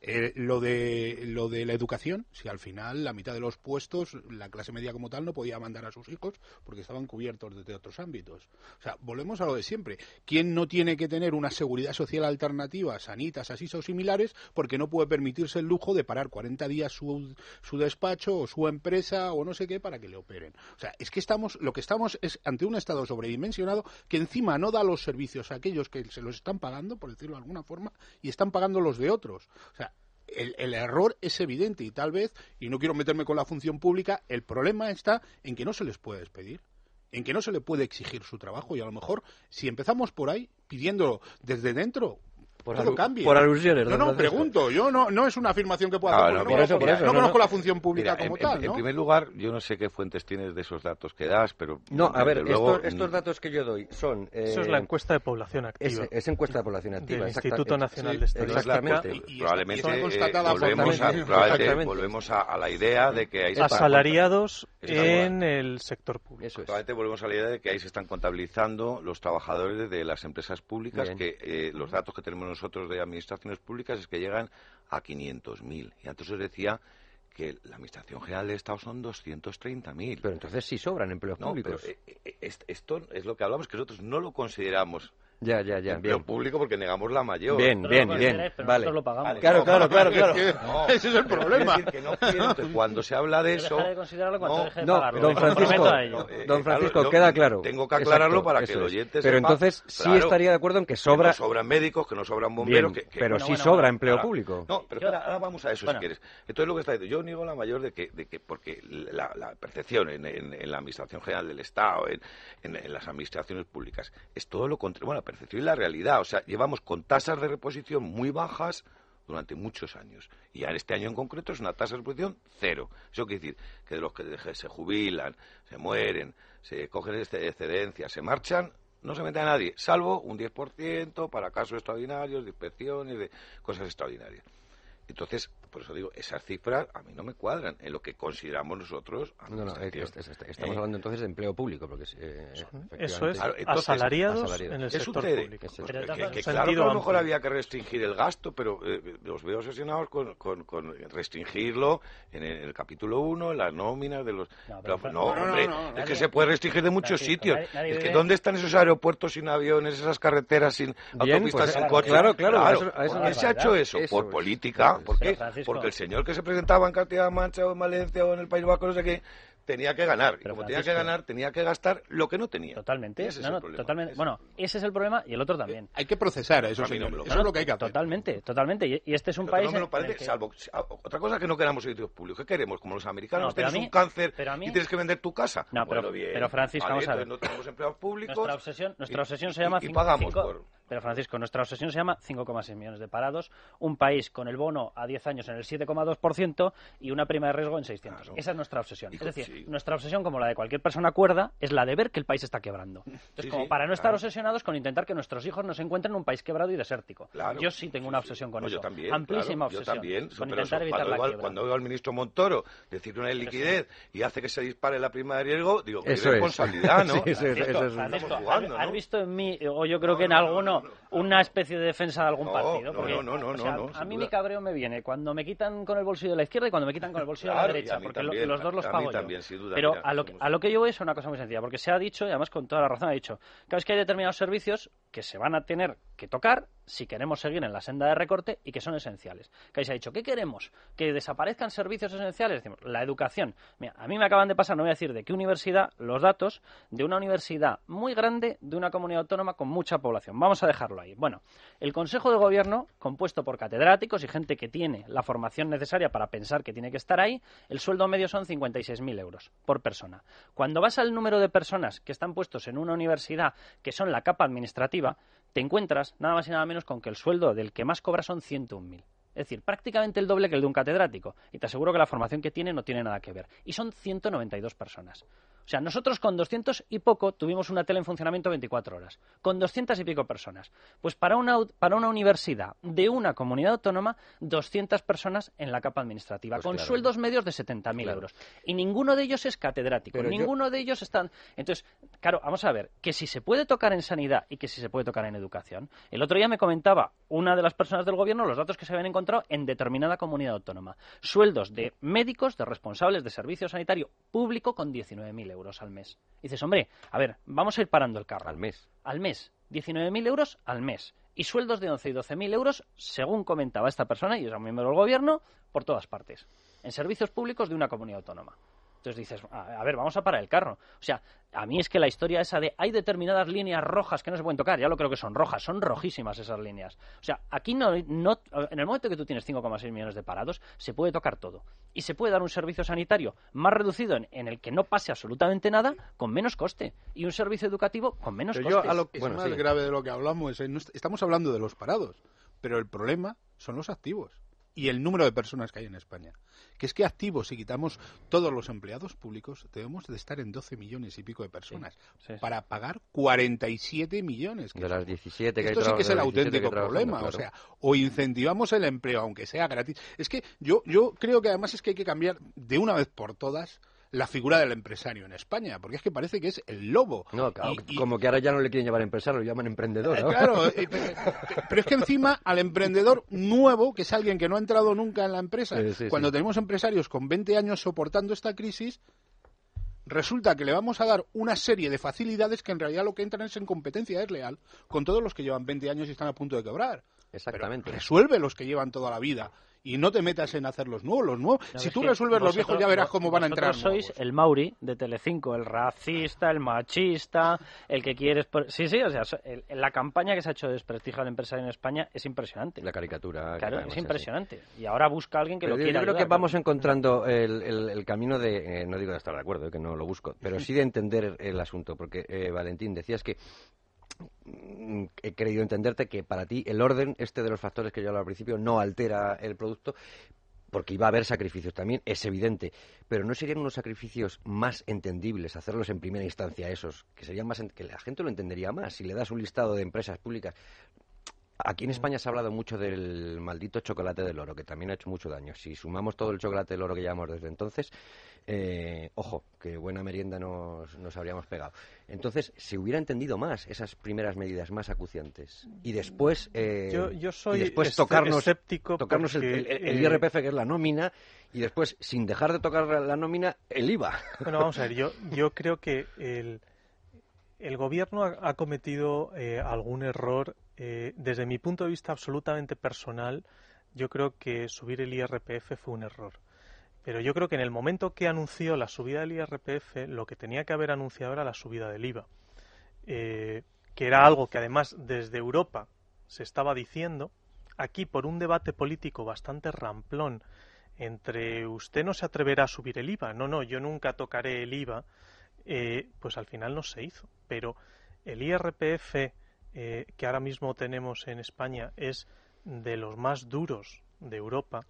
Eh, lo, de, lo de la educación, si al final la mitad de los puestos, la clase media como tal, no podía mandar a sus hijos porque estaban cubiertos desde otros ámbitos. O sea, volvemos a lo de siempre. ¿Quién no tiene que tener una seguridad social alternativa, sanitas, así o similares, porque no puede permitirse el lujo de parar 40 días su, su despacho o su empresa o no sé qué para que le operen? O sea, es que estamos, lo que estamos es ante un Estado sobredimensionado que encima no da los servicios a aquellos que se los están pagando, por decirlo de alguna forma, y están pagando los de otros. O sea, el, error es evidente y tal vez, y no quiero meterme con la función pública, el problema está en que no se les puede despedir, en que no se le puede exigir su trabajo. Y a lo mejor si empezamos por ahí pidiéndolo desde dentro, por, todo cambia. por alusiones. No, no, pregunto. Yo no, no es una afirmación que pueda hacer. No, conozco, la función pública como tal. En, primer lugar, yo no sé qué fuentes tienes de esos datos que das, pero. No, a ver, estos, datos que yo doy son. Eso es la eh, encuesta de población activa. Es, encuesta de población activa. Del Instituto Nacional de Estadística. Exactamente. probablemente, volvemos, a, volvemos a, la idea de que hay. Asalariados en el sector público. Eso Probablemente volvemos a la idea de que ahí se están contabilizando los trabajadores de las empresas públicas, que eh, los datos que tenemos nosotros de administraciones públicas es que llegan a 500.000. Y antes os decía que la Administración General del Estado son 230.000. Pero entonces sí sobran empleos públicos. Eh, eh, esto es lo que hablamos, que nosotros no lo consideramos ya, ya, ya. Empleo público porque negamos la mayor. Bien, bien, bien. Vale. Lo pagamos. Claro, claro, claro, claro. ese es el problema. que no cuando se habla de eso... De considerarlo cuando no, no don Francisco, don Francisco queda claro. Tengo que aclararlo para que el oyente Pero entonces sí estaría de acuerdo en que sobra... Que no sobran médicos, que no sobran bomberos... que, pero sí sobra empleo público. No, pero ahora vamos a eso si quieres. Entonces lo que está diciendo, yo niego la mayor de que, de que porque la, percepción en, la Administración General del Estado, en, las administraciones públicas, es todo lo contrario. Bueno, la percepción y la realidad o sea, llevamos con tasas de reposición muy bajas durante muchos años. Y en este año en concreto es una tasa de reposición cero. Eso quiere decir que de los que se jubilan, se mueren, se cogen este, excedencias, se marchan, no se mete a nadie, salvo un 10% para casos extraordinarios, de inspecciones, de cosas extraordinarias. Entonces, por eso digo, esas cifras a mí no me cuadran en lo que consideramos nosotros. No, no, estamos hablando entonces de empleo público, porque eh, eso es asalariados, en el sector público. que, claro que a lo mejor había que restringir el gasto, pero eh, los veo obsesionados con, con, restringirlo en el, capítulo 1, en las nóminas de los... No, hombre, es que se puede restringir de muchos sitios. es que ¿dónde están esos aeropuertos sin aviones, esas carreteras sin autopistas pues, sin coches? Claro, claro. ¿Por qué se ha hecho eso? Por política. ¿Por qué? Porque el señor que se presentaba en Castilla-La Mancha o en Valencia o en el País Vasco, no sé qué, tenía que ganar. y como tenía que ganar, tenía que gastar lo que no tenía. Totalmente. totalmente. Bueno, ese es el problema y el otro también. Hay que procesar a eso, señor. eso es lo que hay que hacer. Totalmente, totalmente. Y, este es un país. No me lo parece, salvo. Otra cosa que no queramos servicios públicos. ¿Qué queremos? Como los americanos, tienes un cáncer y tienes que vender tu casa. No, pero, pero Francisco, vamos a ver. No tenemos empleados públicos. Nuestra obsesión, nuestra obsesión se llama. Y, pagamos por. Pero Francisco, nuestra obsesión se llama 5,6 millones de parados, un país con el bono a 10 años en el 7,2% y una prima de riesgo en 600. Esa es nuestra obsesión. es decir, nuestra obsesión como la de cualquier persona cuerda, es la de ver que el país está quebrando. Entonces, como para no estar obsesionados con intentar que nuestros hijos no se encuentren en un país quebrado y desértico. yo sí tengo una obsesión con eso. Yo también, Amplísima obsesión. Yo también. Con intentar evitar cuando, la quiebra. Cuando veo al ministro Montoro decir una liquidez y hace que se dispare la prima de riesgo, digo, qué responsabilidad, ¿no? eso ¿Has visto en mí, o yo creo que en alguno, una especie de defensa de algún partido? no, no, no, no, A mí mi cabreo me viene cuando me quitan con el bolsillo de la izquierda y cuando me quitan con el bolsillo de la derecha, porque los dos los pago yo. Pero a lo que yo voy es una cosa muy sencilla, porque se ha dicho, y además con toda la razón ha dicho, que es que hay determinados servicios que se van a tener que tocar si queremos seguir en la senda de recorte y que son esenciales. Que ha dicho, ¿qué queremos? ¿Que desaparezcan servicios esenciales? Decimos, la educación. Mira, a mí me acaban de pasar, no voy a decir de qué universidad, los datos de una universidad muy grande de una comunidad autónoma con mucha población. Vamos a dejarlo ahí. Bueno, el Consejo de Gobierno, compuesto por catedráticos y gente que tiene la formación necesaria para pensar que tiene que estar ahí, el sueldo medio son 56.000 euros por persona. Cuando vas al número de personas que están puestos en una universidad, que son la capa administrativa, te encuentras nada más y nada menos con que el sueldo del que más cobra son 101.000. Es decir, prácticamente el doble que el de un catedrático. Y te aseguro que la formación que tiene no tiene nada que ver. Y son 192 personas. O sea, nosotros con 200 y poco tuvimos una tele en funcionamiento 24 horas, con 200 y pico personas. Pues para una, para una universidad de una comunidad autónoma, 200 personas en la capa administrativa, pues con sueldos medios de 70.000 euros. Y ninguno de ellos es catedrático, ninguno de ellos está... Entonces, claro, vamos a ver, que si se puede tocar en sanidad y que si se puede tocar en educación. El otro día me comentaba una de las personas del gobierno los datos que se habían encontrado en determinada comunidad autónoma. Sueldos de médicos, de responsables de servicio sanitario público con 19.000 euros al mes. dices, hombre, a ver, vamos a ir parando el carro. Al mes. Al mes. 19.000 euros al mes. Y sueldos de 11 y 12.000 euros, según comentaba esta persona, y es un miembro del gobierno, por todas partes. En servicios públicos de una comunidad autónoma. Entonces dices, a, ver, vamos a parar el carro. O sea, a mí es que la historia esa de hay determinadas líneas rojas que no se pueden tocar, ya lo creo que son rojas, son rojísimas esas líneas. O sea, aquí no, no en el momento que tú tienes 5,6 millones de parados, se puede tocar todo. Y se puede dar un servicio sanitario más reducido en, el que no pase absolutamente nada con menos coste. Y un servicio educativo con menos coste. A lo, es más grave de lo que hablamos. estamos hablando de los parados, pero el problema son los activos y el número de personas que hay en España. Que es que activos, si quitamos todos los empleados públicos, debemos de estar en 12 millones y pico de personas para pagar 47 millones. de las 17 que Esto sí que es el auténtico problema. O sea, o incentivamos el empleo, aunque sea gratis. Es que yo, yo creo que además es que hay que cambiar de una vez por todas la figura del empresario en España, porque es que parece que es el lobo. No, como que ahora ya no le quieren llamar empresario, lo llaman emprendedor. Eh, claro, *laughs* eh, pero es que encima al emprendedor nuevo, que es alguien que no ha entrado nunca en la empresa, cuando tenemos empresarios con 20 años soportando esta crisis, resulta que le vamos a dar una serie de facilidades que en realidad lo que entran es en competencia desleal con todos los que llevan 20 años y están a punto de quebrar. Exactamente. resuelve los que llevan toda la vida y no te metas en hacer los nuevos. Los nuevos. si tú resuelves los viejos, ya verás cómo van a entrar. sois el Mauri de Telecinco, el racista, el machista, el que quieres. Sí, sí, o sea, la campaña que se ha hecho de desprestigio a la empresa en España es impresionante. La caricatura. Claro, es impresionante. Y ahora busca a alguien que lo quiera. Yo creo que vamos encontrando el, camino de. Eh, no digo de estar de acuerdo, que no lo busco, pero sí de entender el asunto, porque eh, Valentín decías que he querido entenderte que para ti el orden este de los factores que yo hablaba al principio no altera el producto porque iba a haber sacrificios también, es evidente, pero no serían unos sacrificios más entendibles hacerlos en primera instancia esos, que serían más que la gente lo entendería más si le das un listado de empresas públicas. Aquí en España se ha hablado mucho del maldito chocolate del oro, que también ha hecho mucho daño. Si sumamos todo el chocolate del oro que llevamos desde entonces, eh, ojo, que buena merienda nos, nos, habríamos pegado. Entonces, se hubiera entendido más esas primeras medidas más acuciantes. Y después, eh, yo, soy después tocarnos, escéptico tocarnos el, eh, IRPF, que es la nómina, y después, sin dejar de tocar la nómina, el IVA. Bueno, vamos a ver, yo, yo creo que el, el gobierno ha, ha cometido algún error desde mi punto de vista absolutamente personal. Yo creo que subir el IRPF fue un error. Pero yo creo que en el momento que anunció la subida del IRPF, lo que tenía que haber anunciado era la subida del IVA, eh, que era algo que además desde Europa se estaba diciendo, aquí por un debate político bastante ramplón entre usted no se atreverá a subir el IVA, no, no, yo nunca tocaré el IVA, eh, pues al final no se hizo. Pero el IRPF eh, que ahora mismo tenemos en España es de los más duros de Europa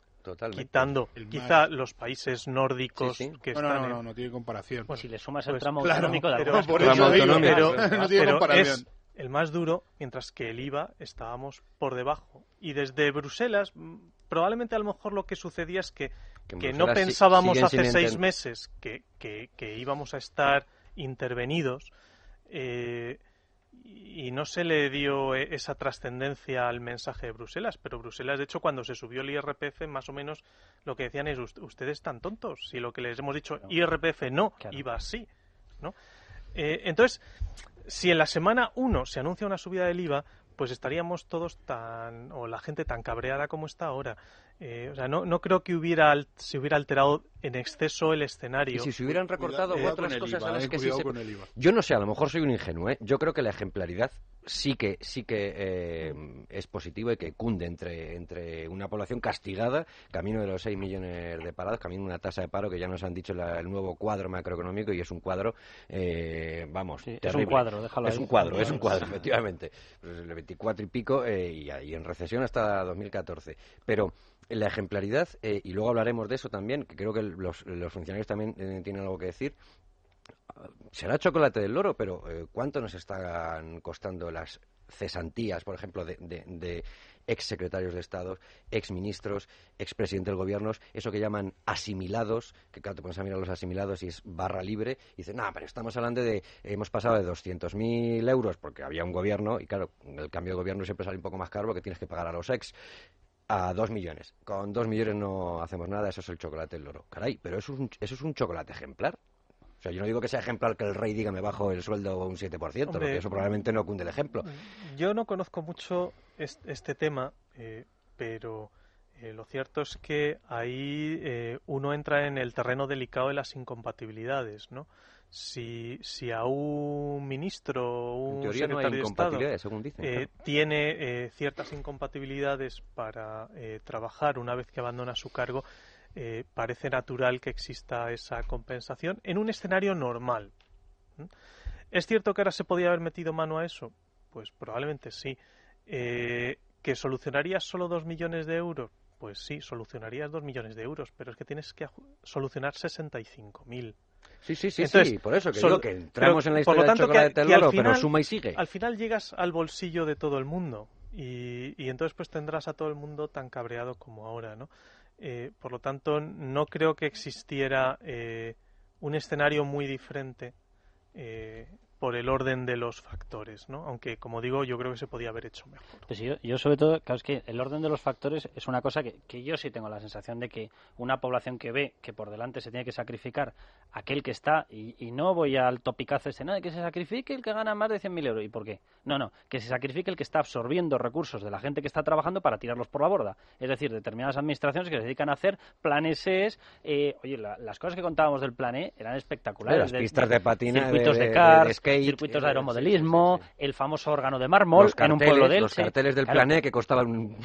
Quitando quizá los países nórdicos que no, están. No, no, no, tiene comparación. si le sumas el pues tramo autonómico de pero, por eso pero, no tiene comparación. Es el más duro, mientras que el IVA estábamos por debajo. Y desde Bruselas, mm, probablemente a lo mejor lo que sucedía es que, que, no pensábamos hace seis meses que, que, íbamos a estar intervenidos. Eh, y no se le dio e, esa trascendencia al mensaje de Bruselas, pero Bruselas, de hecho, cuando se subió el IRPF, más o menos lo que decían es, ustedes están tontos, si lo que les hemos dicho IRPF no, iba así, ¿no? Eh, entonces, si en la semana 1 se anuncia una subida del IVA, pues estaríamos todos tan, o la gente tan cabreada como está ahora. Eh, o sea, no, no creo que hubiera se hubiera alterado en exceso el escenario. Y si se hubieran recortado otras cosas a las que sí se... Yo no sé, a lo mejor soy un ingenuo, ¿eh? Yo creo que la ejemplaridad sí que sí que eh, es positivo y que cunde entre, entre una población castigada, camino de los 6 millones de parados, camino de una tasa de paro que ya nos han dicho el nuevo cuadro macroeconómico y es un cuadro, eh, vamos, es un cuadro, déjalo Es un cuadro, es un *laughs* cuadro, efectivamente. Pues el 24 y pico eh, y, y, en recesión hasta 2014. Pero la ejemplaridad, y luego hablaremos de eso también, que creo que los, funcionarios también tienen algo que decir, será chocolate del loro, pero eh, ¿cuánto nos están costando las cesantías, por ejemplo, de, de, ex secretarios de Estado, ex ministros, ex presidente del gobierno, eso que llaman asimilados, que claro, te pones a mirar los asimilados y es barra libre, y dicen, no, pero estamos hablando de, hemos pasado de 200.000 euros porque había un gobierno, y claro, el cambio de gobierno siempre sale un poco más caro porque tienes que pagar a los ex a dos millones. Con dos millones no hacemos nada, eso es el chocolate del loro. Caray, pero eso es un, eso es un chocolate ejemplar. O sea, yo no digo que sea ejemplar que el rey diga me bajo el sueldo un 7%, porque eso probablemente no cunde el ejemplo. Yo no conozco mucho este, tema, eh, pero eh, lo cierto es que ahí eh, uno entra en el terreno delicado de las incompatibilidades, ¿no? Si, si a un ministro o un secretario de Estado eh, tiene eh, ciertas incompatibilidades para eh, trabajar una vez que abandona su cargo, parece natural que exista esa compensación en un escenario normal. ¿Es cierto que ahora se podía haber metido mano a eso? Pues probablemente sí. ¿Que solucionarías solo dos millones de euros? Pues sí, solucionarías dos millones de euros, pero es que tienes que solucionar 65.000. Sí, sí, sí, sí, por eso que digo que entramos en la historia del chocolate del loro, pero suma y sigue. Al final llegas al bolsillo de todo el mundo y, y entonces pues tendrás a todo el mundo tan cabreado como ahora, ¿no? Eh, por lo tanto, no creo que existiera eh, un escenario muy diferente eh, por el orden de los factores, ¿no? Aunque, como digo, yo creo que se podía haber hecho mejor. Pues yo, sobre todo, claro, es que el orden de los factores es una cosa que, que, yo sí tengo la sensación de que una población que ve que por delante se tiene que sacrificar aquel que está, y, no voy al topicazo este, no, de que se sacrifique el que gana más de 100.000 euros. ¿Y por qué? No, no, que se sacrifique el que está absorbiendo recursos de la gente que está trabajando para tirarlos por la borda. Es decir, determinadas administraciones que se dedican a hacer planes ES. Eh, oye, las cosas que contábamos del plan E eran espectaculares. Las pistas de, patina, circuitos de, de, circuitos de aeromodelismo, el famoso órgano de mármol en un pueblo de Los carteles del claro, que costaban un,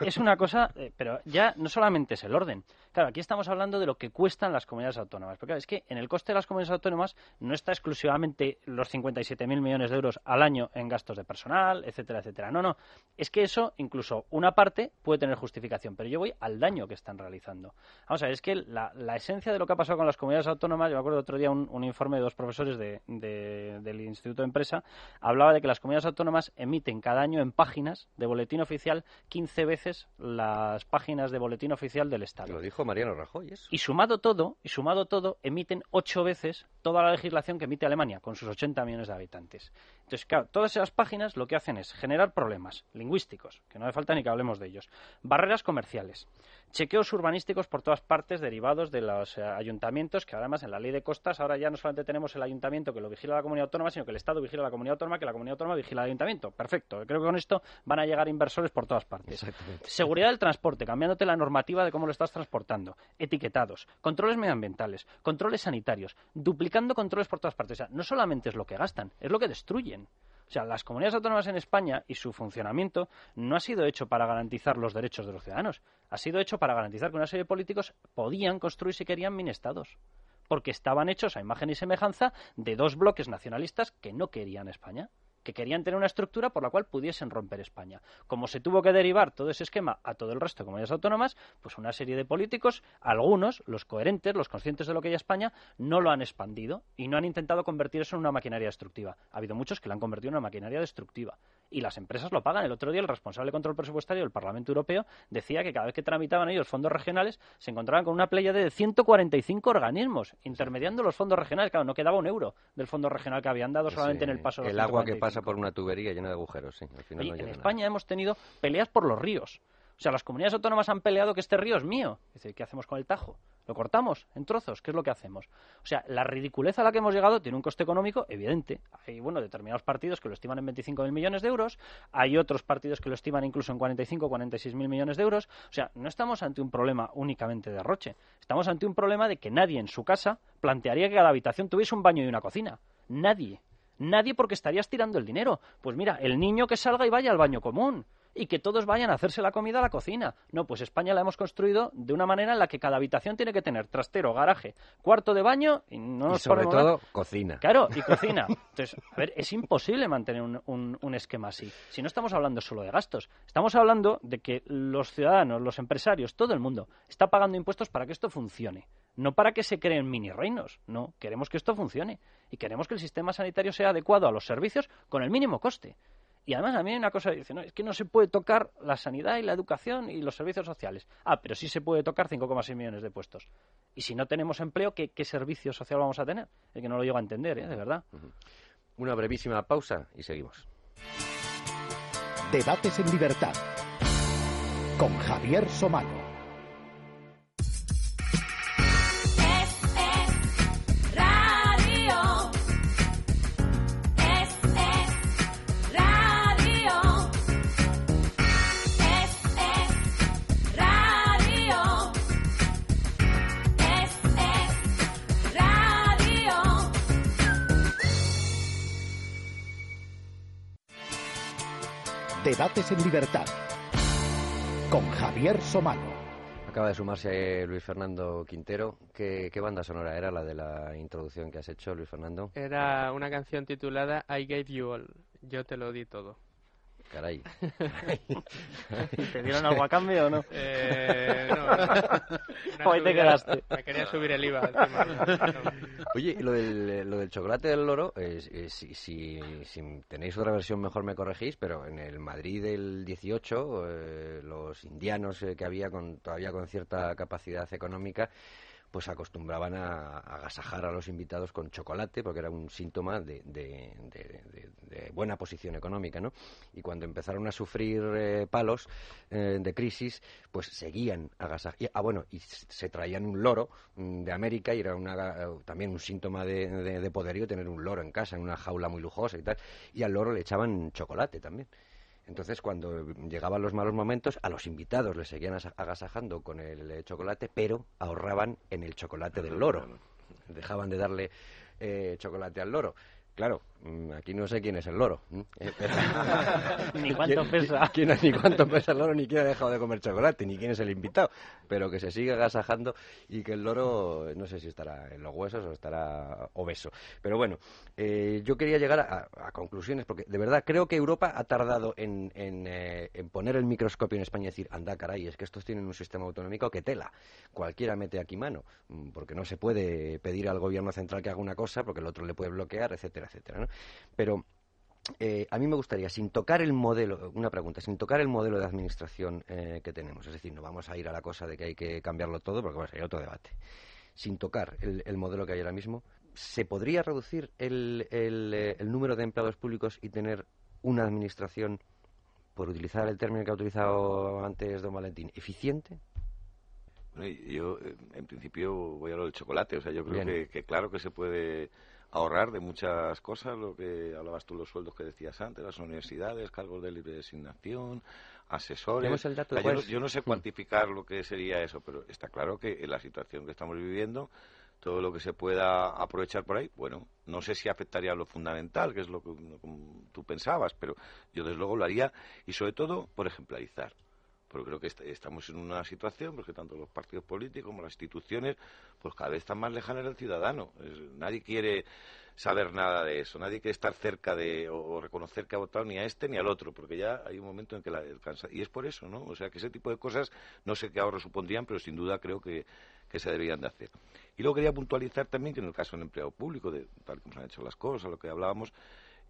Es, una cosa, eh, pero ya no solamente es el orden. Claro, aquí estamos hablando de lo que cuestan las comunidades autónomas. Porque es que en el coste de las comunidades autónomas no está exclusivamente los 57.000 millones de euros al año en gastos de personal, etcétera, etcétera. No, no. Es que eso, incluso una parte, puede tener justificación. Pero yo voy al daño que están realizando. Vamos a ver, es que la, esencia de lo que ha pasado con las comunidades autónomas, yo me acuerdo otro día un, informe de dos profesores de del Instituto de Empresa, hablaba de que las comunidades autónomas emiten cada año en páginas de boletín oficial 15 veces las páginas de boletín oficial del Estado. Lo dijo Mariano Rajoy. Y sumado todo, y sumado todo, emiten ocho veces toda la legislación que emite Alemania con sus 80 millones de habitantes. Entonces, claro, todas esas páginas lo que hacen es generar problemas lingüísticos, que no hace falta ni que hablemos de ellos, barreras comerciales, chequeos urbanísticos por todas partes derivados de los eh, ayuntamientos, que además en la ley de costas ahora ya no solamente tenemos el ayuntamiento que lo vigila la comunidad autónoma, sino que el Estado vigila la comunidad autónoma, que la comunidad autónoma vigila el ayuntamiento. Perfecto. Creo que con esto van a llegar inversores por todas partes. Seguridad del transporte, cambiándote la normativa de cómo lo estás transportando. Etiquetados, controles medioambientales, controles sanitarios, duplicando controles por todas partes. O sea, no solamente es lo que gastan, es lo que destruyen. O sea, las comunidades autónomas en España y su funcionamiento no ha sido hecho para garantizar los derechos de los ciudadanos, ha sido hecho para garantizar que una serie de políticos podían construir si querían mini-estados porque estaban hechos a imagen y semejanza de dos bloques nacionalistas que no querían España que querían tener una estructura por la cual pudiesen romper España. Como se tuvo que derivar todo ese esquema a todo el resto de comunidades autónomas, pues una serie de políticos, algunos, los coherentes, los conscientes de lo que hay España, no lo han expandido y no han intentado convertir eso en una maquinaria destructiva. Ha habido muchos que lo han convertido en una maquinaria destructiva y las empresas lo pagan. El otro día el responsable de control presupuestario del Parlamento Europeo decía que cada vez que tramitaban ellos fondos regionales se encontraban con una playa de 145 organismos intermediando los fondos regionales. Claro, no quedaba un euro del fondo regional que habían dado solamente en el paso. El agua que pasa por una tubería llena de agujeros, sí. en España hemos tenido peleas por los ríos. O sea, las comunidades autónomas han peleado que este río es mío. Dice, ¿qué hacemos con el Tajo? ¿Lo cortamos en trozos? ¿Qué es lo que hacemos? O sea, la ridiculez a la que hemos llegado tiene un coste económico evidente. Hay, bueno, determinados partidos que lo estiman en 25.000 millones de euros, hay otros partidos que lo estiman incluso en 45 o 46.000 millones de euros. O sea, no estamos ante un problema únicamente de arroche. Estamos ante un problema de que nadie en su casa plantearía que cada habitación tuviese un baño y una cocina. Nadie. Nadie porque estarías tirando el dinero. Pues mira, el niño que salga y vaya al baño común y que todos vayan a hacerse la comida a la cocina. No, pues España la hemos construido de una manera en la que cada habitación tiene que tener trastero, garaje, cuarto de baño y no nos sobre todo cocina. Claro, y *laughs* cocina. Entonces, a ver, es imposible mantener un, un esquema así. Si no estamos hablando solo de gastos, estamos hablando de que los ciudadanos, los empresarios, todo el mundo está pagando impuestos para que esto funcione. No para que se creen mini reinos, no, queremos que esto funcione y queremos que el sistema sanitario sea adecuado a los servicios con el mínimo coste. Y además a mí hay una cosa, dice, no, es que no se puede tocar la sanidad y la educación y los servicios sociales. Ah, pero sí se puede tocar 5,6 millones de puestos. Y si no tenemos empleo, ¿qué, qué servicio social vamos a tener? Es que no lo llego a entender, ¿eh? de verdad. Una brevísima pausa y seguimos. Debates en libertad con Javier Somano. Debates en Libertad con Javier Somano. Acaba de sumarse Luis Fernando Quintero. ¿Qué, ¿Qué, banda sonora era la de la introducción que has hecho, Luis Fernando? Era una canción titulada I Gave You All. Yo te lo di todo. Caray. *laughs* ¿Te dieron algo a cambio o no? Eh, no. *laughs* Hoy te quedaste. Me quería subir el IVA. Encima. *laughs* Oye, lo del, lo del chocolate del loro, eh, si, si, si, tenéis otra versión mejor me corregís, pero en el Madrid del 18, eh, los indianos eh, que había con, todavía con cierta capacidad económica, pues acostumbraban a, agasajar a los invitados con chocolate, porque era un síntoma de, de, buena posición económica, ¿no? Y cuando empezaron a sufrir eh, palos eh, de crisis, pues seguían agasajando. Ah, bueno, y se traían un loro mm, de América y era una, también un síntoma de, poderío tener un loro en casa, en una jaula muy lujosa y tal. Y al loro le echaban chocolate también. Entonces, cuando llegaban los malos momentos, a los invitados les seguían agasajando con el chocolate, pero ahorraban en el chocolate del loro. Dejaban de darle eh, chocolate al loro. Claro, aquí no sé quién es el loro. Eh, *laughs* ni cuánto pesa. Quién, ni cuánto pesa el loro, ni quién ha dejado de comer chocolate, ni quién es el invitado. Pero que se sigue agasajando y que el loro, no sé si estará en los huesos o estará obeso. Pero bueno, eh, yo quería llegar a, a, conclusiones, porque de verdad creo que Europa ha tardado en, en, eh, en, poner el microscopio en España y decir, anda caray, es que estos tienen un sistema autonómico que tela. Cualquiera mete aquí mano, mm, porque no se puede pedir al gobierno central que haga una cosa, porque el otro le puede bloquear, etcétera etcétera, ¿no? Pero eh, a mí me gustaría, sin tocar el modelo, una pregunta, sin tocar el modelo de administración eh, que tenemos, es decir, no vamos a ir a la cosa de que hay que cambiarlo todo, porque bueno, sería otro debate, sin tocar el, el, modelo que hay ahora mismo, ¿se podría reducir el, el, el número de empleados públicos y tener una administración, por utilizar el término que ha utilizado antes don Valentín, eficiente? Bueno, yo, en principio, voy a lo del chocolate. O sea, yo creo que, que, claro que se puede ahorrar de muchas cosas, lo que hablabas tú, los sueldos que decías antes, las universidades, cargos de libre designación, asesores. El dato sea, yo, yo, no sé cuantificar lo que sería eso, pero está claro que en la situación que estamos viviendo, todo lo que se pueda aprovechar por ahí, bueno, no sé si afectaría a lo fundamental, que es lo que tú pensabas, pero yo desde luego lo haría y sobre todo por ejemplarizar pero creo que est estamos en una situación porque tanto los partidos políticos como las instituciones pues cada vez están más lejanas del ciudadano nadie quiere saber nada de eso nadie quiere estar cerca de o, reconocer que ha votado ni a este ni al otro porque ya hay un momento en que la alcanza y es por eso no o sea que ese tipo de cosas no sé qué ahorro supondrían pero sin duda creo que que se deberían de hacer. Y luego quería puntualizar también que en el caso del empleado público, de tal como se han hecho las cosas, lo que hablábamos,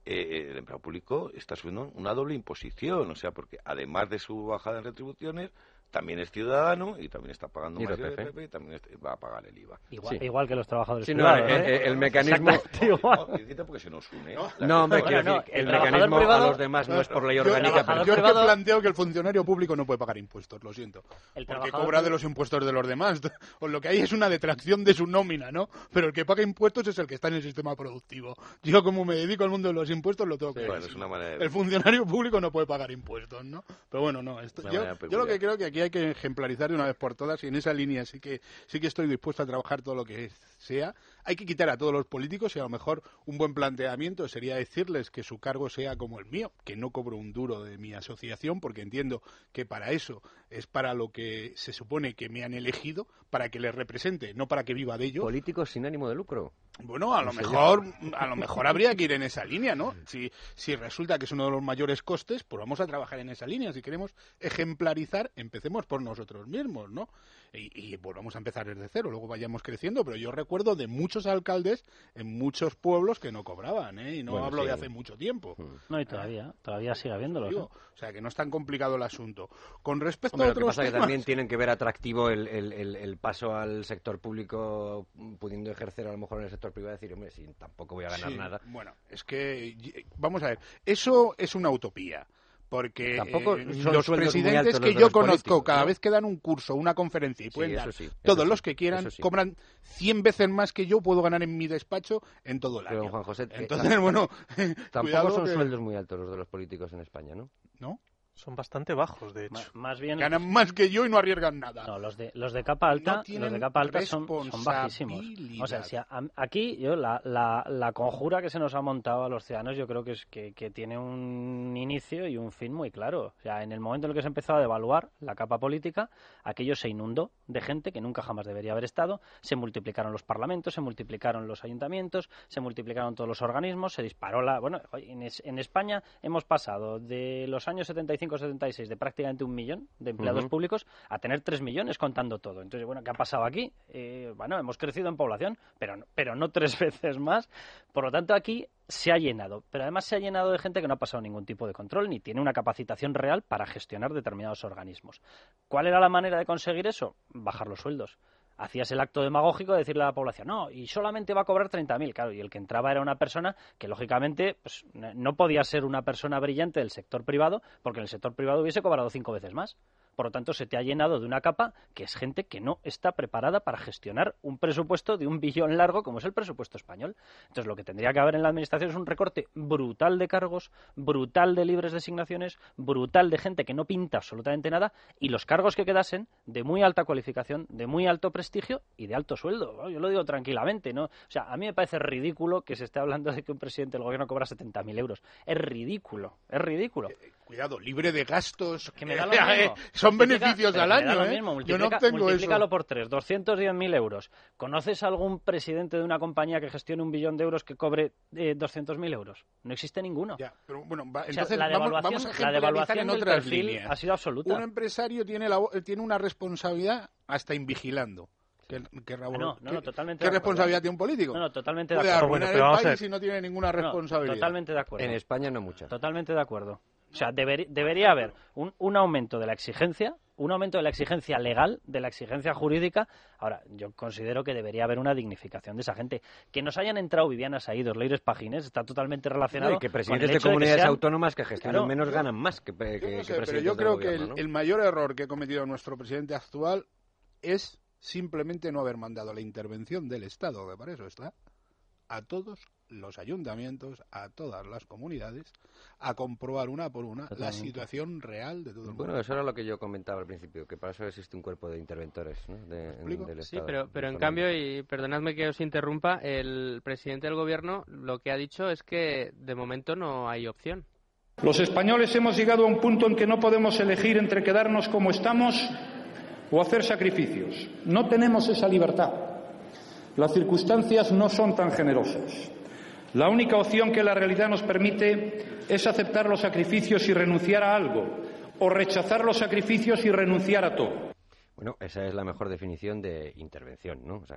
eh, el empleado público está sufriendo una doble imposición, o sea, porque además de su bajada en retribuciones, también es ciudadano y también está pagando más IRPF y también va a pagar el IVA. Igual, sí. igual que los trabajadores sí, privados. No, el, ¿eh? el, mecanismo... No, porque se nos une. No, no hombre, quiero decir, el, el mecanismo privado, a los demás no es por ley orgánica. Pero yo es que planteo que el funcionario público no puede pagar impuestos, lo siento. El porque cobra de los impuestos de los demás. *laughs* O lo que hay es una detracción de su nómina, ¿no? Pero el que paga impuestos es el que está en el sistema productivo. Yo, como me dedico al mundo de los impuestos, lo tengo que sí, bueno, es una manera de... El funcionario público no puede pagar impuestos, ¿no? Pero bueno, no. Esto, yo, yo lo que creo que aquí hay que ejemplarizar de una vez por todas y en esa línea sí que sí que estoy dispuesto a trabajar todo lo que sea. Hay que quitar a todos los políticos y a lo mejor un buen planteamiento sería decirles que su cargo sea como el mío, que no cobro un duro de mi asociación porque entiendo que para eso es para lo que se supone que me han elegido, para que les represente, no para que viva de ello. Políticos sin ánimo de lucro. Bueno, a lo mejor a lo mejor habría *laughs* que ir en esa línea, ¿no? Si si resulta que es uno de los mayores costes, pues vamos a trabajar en esa línea. Si queremos ejemplarizar, empecemos por nosotros mismos, ¿no? Y, y volvamos a empezar desde cero, luego vayamos creciendo, pero yo recuerdo de muchos muchos alcaldes en muchos pueblos que no cobraban, ¿eh? Y no hablo de hace mucho tiempo. Mm. No, y todavía, todavía sigue habiéndolo. ¿eh? O sea, que no es tan complicado el asunto. Con respecto a otros lo que pasa que también tienen que ver atractivo el, el, paso al sector público pudiendo ejercer a lo mejor en el sector privado decir, hombre, si tampoco voy a ganar nada. Bueno, es que, vamos a ver, eso es una utopía porque eh, los presidentes que yo conozco, cada vez que dan un curso, una conferencia y pueden dar todos los que quieran, cobran 100 veces más que yo puedo ganar en mi despacho en todo el año. Juan José, Entonces, *laughs* bueno, tampoco son sueldos muy altos los de los políticos en España, ¿no? ¿No? Son bastante bajos, de hecho. más bien... Ganan más que yo y no arriesgan nada. No, los de, los de capa alta, los de capa alta son, son bajísimos. O sea, si aquí yo la, la, la, conjura que se nos ha montado a los ciudadanos yo creo que es que, que, tiene un inicio y un fin muy claro. O sea, en el momento en el que se empezó a devaluar la capa política, aquello se inundó de gente que nunca jamás debería haber estado, se multiplicaron los parlamentos, se multiplicaron los ayuntamientos, se multiplicaron todos los organismos, se disparó la... Bueno, en, en España hemos pasado de los años 75 75-76 de prácticamente un millón de empleados públicos a tener 3 millones contando todo. Entonces, bueno, ¿qué ha pasado aquí? Eh, bueno, hemos crecido en población, pero, pero no tres *laughs* veces más. Por lo tanto, aquí se ha llenado, pero además se ha llenado de gente que no ha pasado ningún tipo de control ni tiene una capacitación real para gestionar determinados organismos. ¿Cuál era la manera de conseguir eso? Bajar los sueldos hacías el acto demagógico de decirle a la población, no, y solamente va a cobrar 30.000, claro, y el que entraba era una persona que lógicamente pues, no podía ser una persona brillante del sector privado, porque en el sector privado hubiese cobrado cinco veces más. Por lo tanto, se te ha llenado de una capa que es gente que no está preparada para gestionar un presupuesto de un billón largo como es el presupuesto español. Entonces, lo que tendría que haber en la Administración es un recorte brutal de cargos, brutal de libres designaciones, brutal de gente que no pinta absolutamente nada y los cargos que quedasen de muy alta cualificación, de muy alto prestigio y de alto sueldo. Yo lo digo tranquilamente, ¿no? O sea, a mí me parece ridículo que se esté hablando de que un presidente del gobierno cobra 70.000 euros. Es ridículo, es ridículo. Eh, cuidado, libre de gastos. Que me da lo *laughs* mismo son beneficios al año, ¿eh? Yo no tengo multiplícalo por tres, 210.000 euros. ¿Conoces algún presidente de una compañía que gestione un billón de euros que cobre eh, 200.000 euros? No existe ninguno. Ya, pero bueno, entonces la vamos, vamos, a la devaluación en otras líneas. ha sido absoluta. Un empresario tiene, la, tiene una responsabilidad hasta invigilando. ¿Qué, qué, ah, no, no, totalmente ¿qué responsabilidad tiene un político? No, no, totalmente de acuerdo. Puede arruinar el país si no tiene ninguna responsabilidad. totalmente de acuerdo. En España no mucha. Totalmente de acuerdo. O sea, debería haber un, un, aumento de la exigencia, un aumento de la exigencia legal, de la exigencia jurídica. Ahora, yo considero que debería haber una dignificación de esa gente. Que nos hayan entrado Viviana Saídos, Leires Pagines, está totalmente relacionado. y que presidentes de comunidades autónomas que gestionan menos ganan más que, que, Pero yo creo que el, mayor error que ha cometido nuestro presidente actual es simplemente no haber mandado la intervención del Estado, que para eso está, a todos los ayuntamientos, a todas las comunidades, a comprobar una por una la situación real de todo el mundo. Bueno, eso era lo que yo comentaba al principio, que para eso existe un cuerpo de interventores ¿no? del Sí, pero, pero en cambio, y perdonadme que os interrumpa, el presidente del gobierno lo que ha dicho es que de momento no hay opción. Los españoles hemos llegado a un punto en que no podemos elegir entre quedarnos como estamos o hacer sacrificios. No tenemos esa libertad. Las circunstancias no son tan generosas. La única opción que la realidad nos permite es aceptar los sacrificios y renunciar a algo, o rechazar los sacrificios y renunciar a todo. Bueno, esa es la mejor definición de intervención, ¿no? O sea,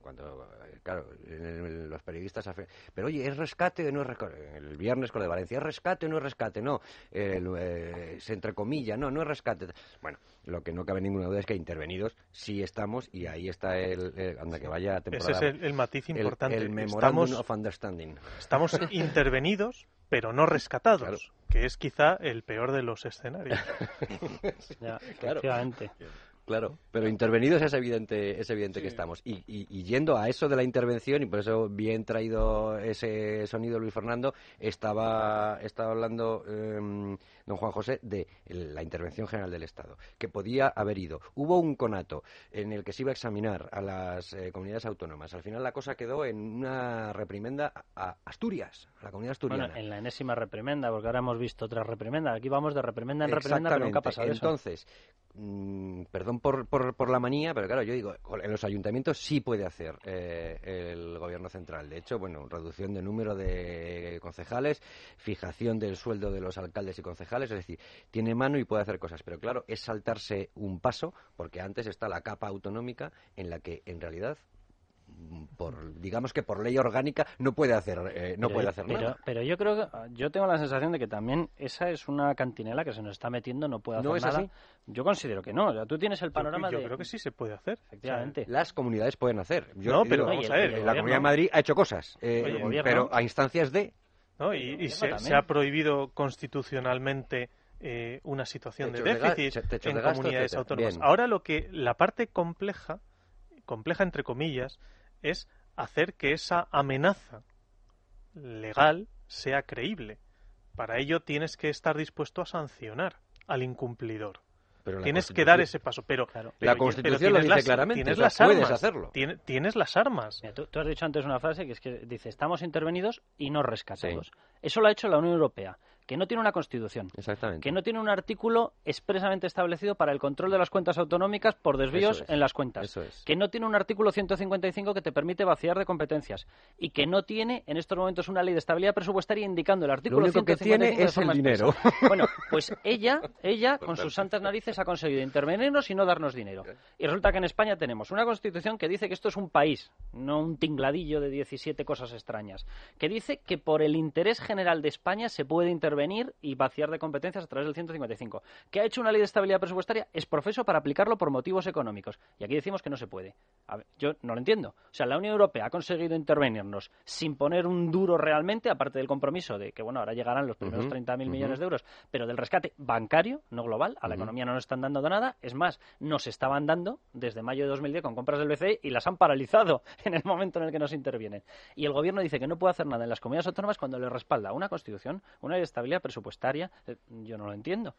cuando, claro, los periodistas... Pero oye, ¿es rescate o no es rescate? El viernes con de Valencia, ¿es rescate o no es rescate? No, eh, se entrecomilla, no, no es rescate. Bueno, lo que no cabe ninguna duda es que intervenidos sí estamos y ahí está el... anda, que vaya temporada... Ese es el, matiz importante. El, Memorandum of Understanding. Estamos intervenidos, pero no rescatados, que es quizá el peor de los escenarios. *laughs* claro. Claro, pero intervenidos es evidente, es evidente que estamos. Y, y, yendo a eso de la intervención, y por eso bien traído ese sonido Luis Fernando, estaba, estaba hablando em, don Juan José de la intervención general del Estado, que podía haber ido. Hubo un conato en el que se iba a examinar a las eh, comunidades autónomas. Al final la cosa quedó en una reprimenda a Asturias, a la comunidad asturiana. Bueno, en la enésima reprimenda, porque ahora hemos visto otra reprimenda. Aquí vamos de reprimenda en reprimenda, pero nunca ha pasado Entonces, Mm, perdón por, por, la manía, pero claro, yo digo, en los ayuntamientos sí puede hacer eh, el gobierno central. De hecho, bueno, reducción de número de concejales, fijación del sueldo de los alcaldes y concejales, es decir, tiene mano y puede hacer cosas. Pero claro, es saltarse un paso, porque antes está la capa autonómica en la que en realidad por digamos que por ley orgánica no puede hacer eh, no puede hacer nada. Pero yo creo que yo tengo la sensación de que también esa es una cantinela que se nos está metiendo, no puede hacer ¿No es nada. Así? Yo considero que no. O sea, tú tienes el panorama yo, yo creo que sí se puede hacer. Efectivamente. las comunidades pueden hacer. no, pero vamos a ver. la Comunidad de Madrid ha hecho cosas, eh, pero a instancias de. ¿no? Y, se, se, ha prohibido constitucionalmente eh, una situación de déficit en comunidades autónomas. Ahora lo que la parte compleja, compleja entre comillas, es hacer que esa amenaza legal sea creíble. Para ello tienes que estar dispuesto a sancionar al incumplidor. tienes que dar ese paso, pero, la Constitución lo dice claramente, tienes las armas, hacerlo. Tienes, las armas. tú, has dicho antes una frase que es que dice, estamos intervenidos y no rescatados. Eso lo ha hecho la Unión Europea que no tiene una constitución, que no tiene un artículo expresamente establecido para el control de las cuentas autonómicas por desvíos en las cuentas, que no tiene un artículo 155 que te permite vaciar de competencias y que no tiene en estos momentos una ley de estabilidad presupuestaria indicando el artículo Lo único que tiene es el dinero. *laughs* Bueno, pues ella, ella con sus santas narices ha conseguido intervenirnos y no darnos dinero. Y resulta que en España tenemos una constitución que dice que esto es un país, no un tingladillo de 17 cosas extrañas, que dice que por el interés general de España se puede intervenir intervenir y vaciar de competencias a través del 155. ¿Qué ha hecho una ley de estabilidad presupuestaria? Es profeso para aplicarlo por motivos económicos. Y aquí decimos que no se puede. yo no lo entiendo. O sea, la Unión Europea ha conseguido intervenirnos sin poner un duro realmente, aparte del compromiso de que, bueno, ahora llegarán los primeros 30.000 millones de euros, pero del rescate bancario, no global. A la economía no nos están dando nada. Es más, nos estaban dando desde mayo de 2010 con compras del BCE y las han paralizado *laughs* en el momento en el que nos intervienen. Y el gobierno dice que no puede hacer nada en las comunidades autónomas cuando le respalda una constitución, una ley de presupuestaria, eh, yo no lo entiendo.